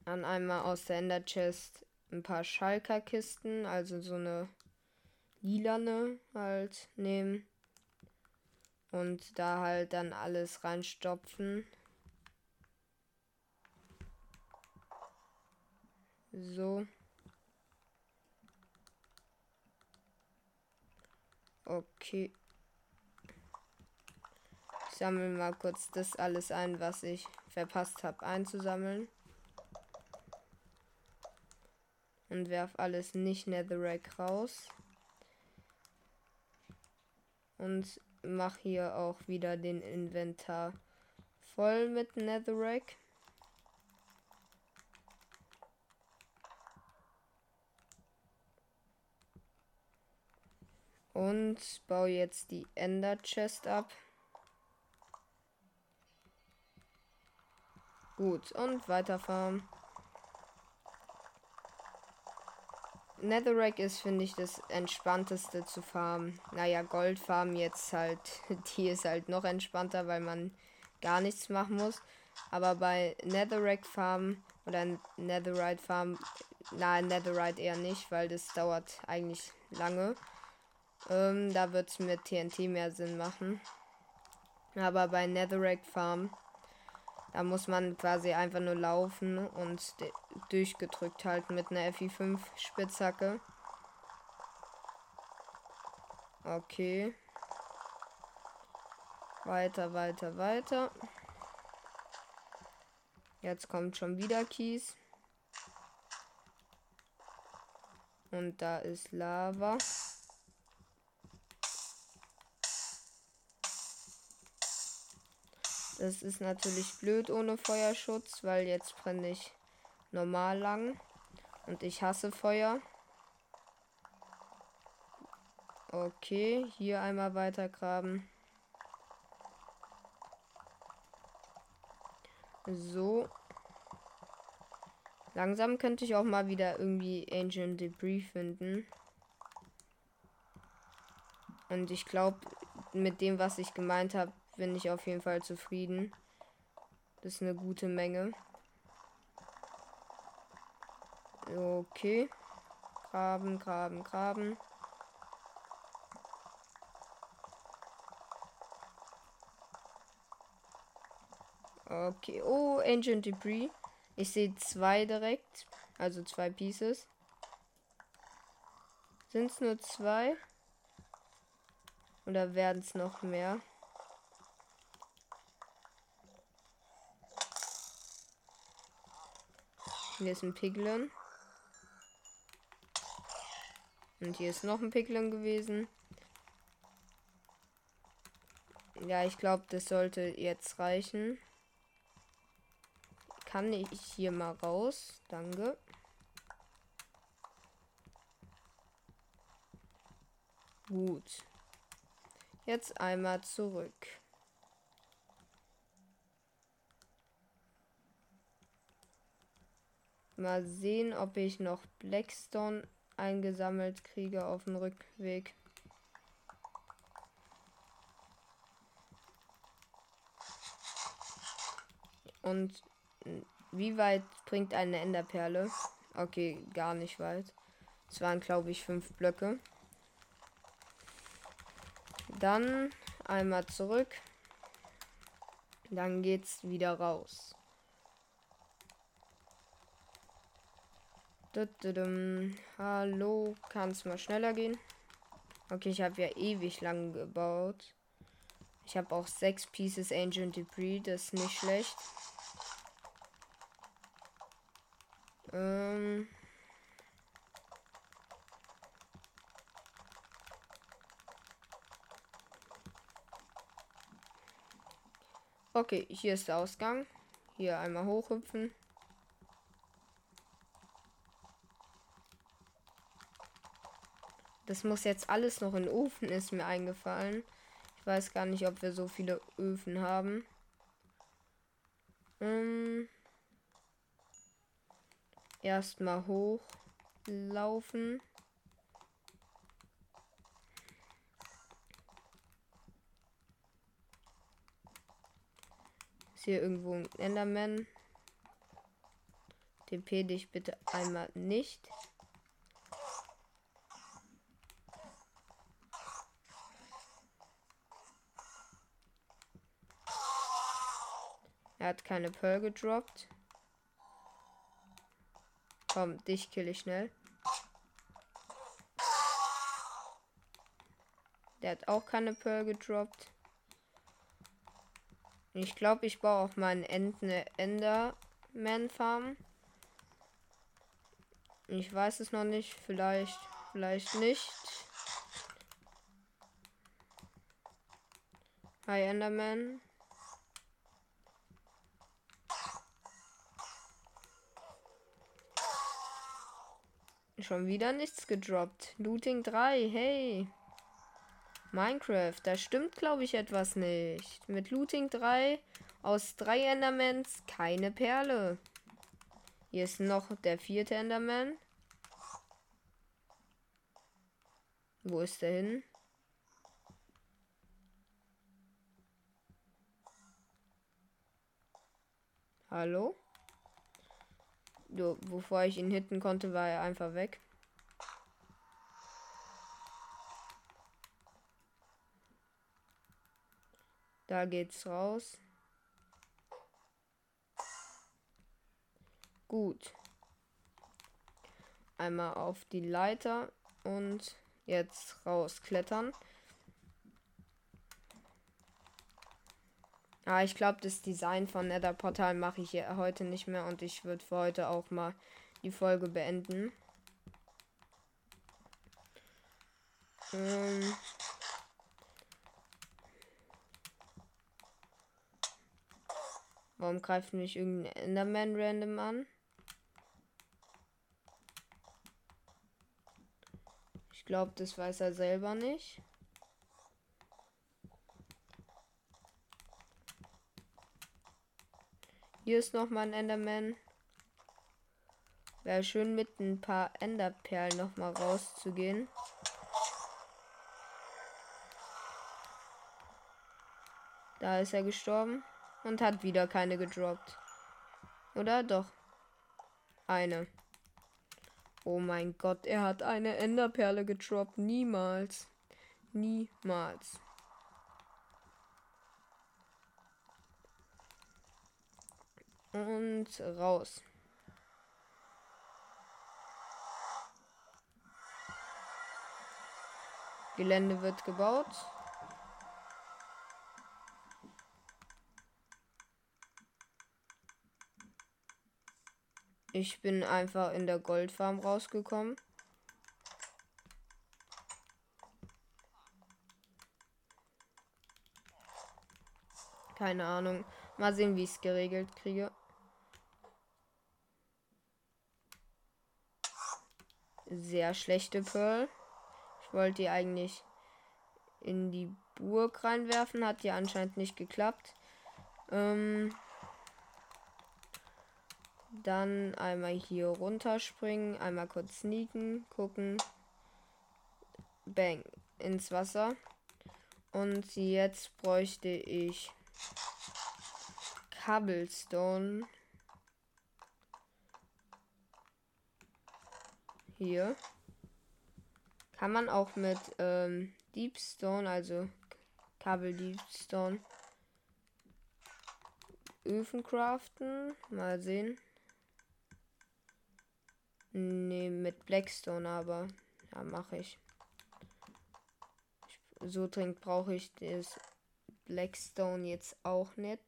Dann einmal aus der Ender Chest ein paar Schalker Kisten, also so eine lilane halt nehmen. Und da halt dann alles reinstopfen. So. Okay. Ich sammle mal kurz das alles ein, was ich verpasst habe einzusammeln. Und werf alles nicht Netherrack raus. Und mach hier auch wieder den Inventar voll mit Netherrack. Und baue jetzt die Ender Chest ab. Gut, und weiter farmen. Netherrack ist, finde ich, das entspannteste zu farmen. Naja, Goldfarm jetzt halt, die ist halt noch entspannter, weil man gar nichts machen muss. Aber bei Netherrack Farm oder Netherite Farm, na, Netherite eher nicht, weil das dauert eigentlich lange. Ähm, da wird es mit TNT mehr Sinn machen. Aber bei Netherrack Farm, da muss man quasi einfach nur laufen und durchgedrückt halten mit einer FI5 Spitzhacke. Okay. Weiter, weiter, weiter. Jetzt kommt schon wieder Kies. Und da ist Lava. Das ist natürlich blöd ohne Feuerschutz, weil jetzt brenne ich normal lang. Und ich hasse Feuer. Okay, hier einmal weiter graben. So. Langsam könnte ich auch mal wieder irgendwie Ancient Debris finden. Und ich glaube, mit dem, was ich gemeint habe, bin ich auf jeden Fall zufrieden. Das ist eine gute Menge. Okay. Graben, graben, graben. Okay. Oh, Ancient Debris. Ich sehe zwei direkt. Also zwei Pieces. Sind es nur zwei? Oder werden es noch mehr? Hier ist ein Piglin. Und hier ist noch ein Piglin gewesen. Ja, ich glaube, das sollte jetzt reichen. kann ich hier mal raus. Danke. Gut. Jetzt einmal zurück. Mal sehen, ob ich noch Blackstone eingesammelt kriege auf dem Rückweg. Und wie weit bringt eine Enderperle? Okay, gar nicht weit. Es waren, glaube ich, fünf Blöcke. Dann einmal zurück. Dann geht's wieder raus. Hallo, kann es mal schneller gehen? Okay, ich habe ja ewig lang gebaut. Ich habe auch sechs Pieces Ancient Debris, das ist nicht schlecht. Ähm. Okay, hier ist der Ausgang. Hier einmal hochhüpfen. Das muss jetzt alles noch in Ofen, ist mir eingefallen. Ich weiß gar nicht, ob wir so viele Öfen haben. Ähm erstmal hochlaufen. Ist hier irgendwo ein Enderman? TP dich bitte einmal nicht. Er hat keine Pearl gedroppt. Komm, dich kill ich schnell. Der hat auch keine Pearl gedroppt. Ich glaube, ich baue auch meinen Enten Enderman Farm. Ich weiß es noch nicht. Vielleicht, vielleicht nicht. Hi Enderman. Schon wieder nichts gedroppt. Looting 3, hey. Minecraft, da stimmt glaube ich etwas nicht. Mit Looting 3 aus drei Endermans keine Perle. Hier ist noch der vierte Enderman. Wo ist der hin? Hallo? Bevor ich ihn hitten konnte, war er einfach weg. Da geht's raus. Gut. Einmal auf die Leiter und jetzt rausklettern. Ja, ich glaube, das Design von Nether Portal mache ich hier heute nicht mehr und ich würde für heute auch mal die Folge beenden. Ähm Warum greift mich irgendein Enderman random an? Ich glaube, das weiß er selber nicht. Hier ist noch mal ein Enderman. Wäre schön mit ein paar Enderperlen noch mal rauszugehen. Da ist er gestorben und hat wieder keine gedroppt. Oder doch? Eine. Oh mein Gott, er hat eine Enderperle gedroppt. Niemals. Niemals. Und raus. Gelände wird gebaut. Ich bin einfach in der Goldfarm rausgekommen. Keine Ahnung. Mal sehen, wie ich es geregelt kriege. Sehr schlechte Pearl. Ich wollte die eigentlich in die Burg reinwerfen. Hat die anscheinend nicht geklappt. Ähm, dann einmal hier runterspringen, einmal kurz sneaken, gucken. Bang, ins Wasser. Und jetzt bräuchte ich Cobblestone. Hier. Kann man auch mit ähm, Deepstone, also Kabel Deepstone, Öfen craften. Mal sehen. Ne, mit Blackstone aber. Ja, mache ich. ich. So dringend brauche ich das Blackstone jetzt auch nicht.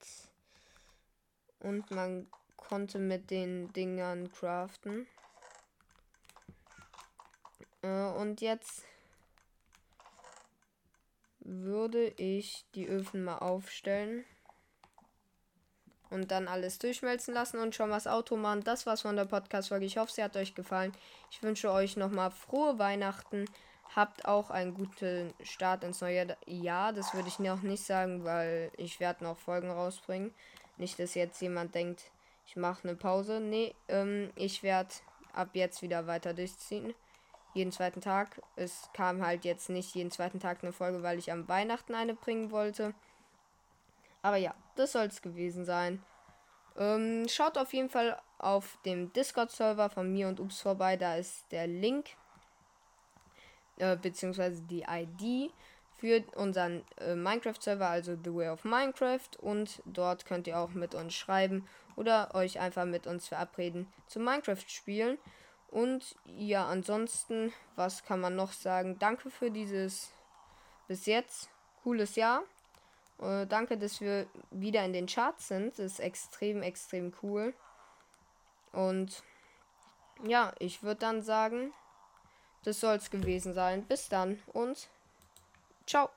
Und man konnte mit den Dingern craften. Äh, und jetzt würde ich die Öfen mal aufstellen. Und dann alles durchschmelzen lassen und schon was Auto machen. Das war's von der Podcast-Folge. Ich hoffe, sie hat euch gefallen. Ich wünsche euch nochmal frohe Weihnachten. Habt auch einen guten Start ins neue Jahr. Das würde ich noch nicht sagen, weil ich werde noch Folgen rausbringen. Nicht, dass jetzt jemand denkt, ich mache eine Pause. Nee, ähm, ich werde ab jetzt wieder weiter durchziehen jeden zweiten Tag. Es kam halt jetzt nicht jeden zweiten Tag eine Folge, weil ich am Weihnachten eine bringen wollte. Aber ja, das soll es gewesen sein. Ähm, schaut auf jeden Fall auf dem Discord-Server von mir und Ups vorbei. Da ist der Link äh, beziehungsweise die ID für unseren äh, Minecraft-Server, also The Way of Minecraft. Und dort könnt ihr auch mit uns schreiben oder euch einfach mit uns verabreden zum Minecraft spielen. Und ja, ansonsten, was kann man noch sagen? Danke für dieses bis jetzt cooles Jahr. Äh, danke, dass wir wieder in den Charts sind. Das ist extrem, extrem cool. Und ja, ich würde dann sagen, das soll es gewesen sein. Bis dann und ciao.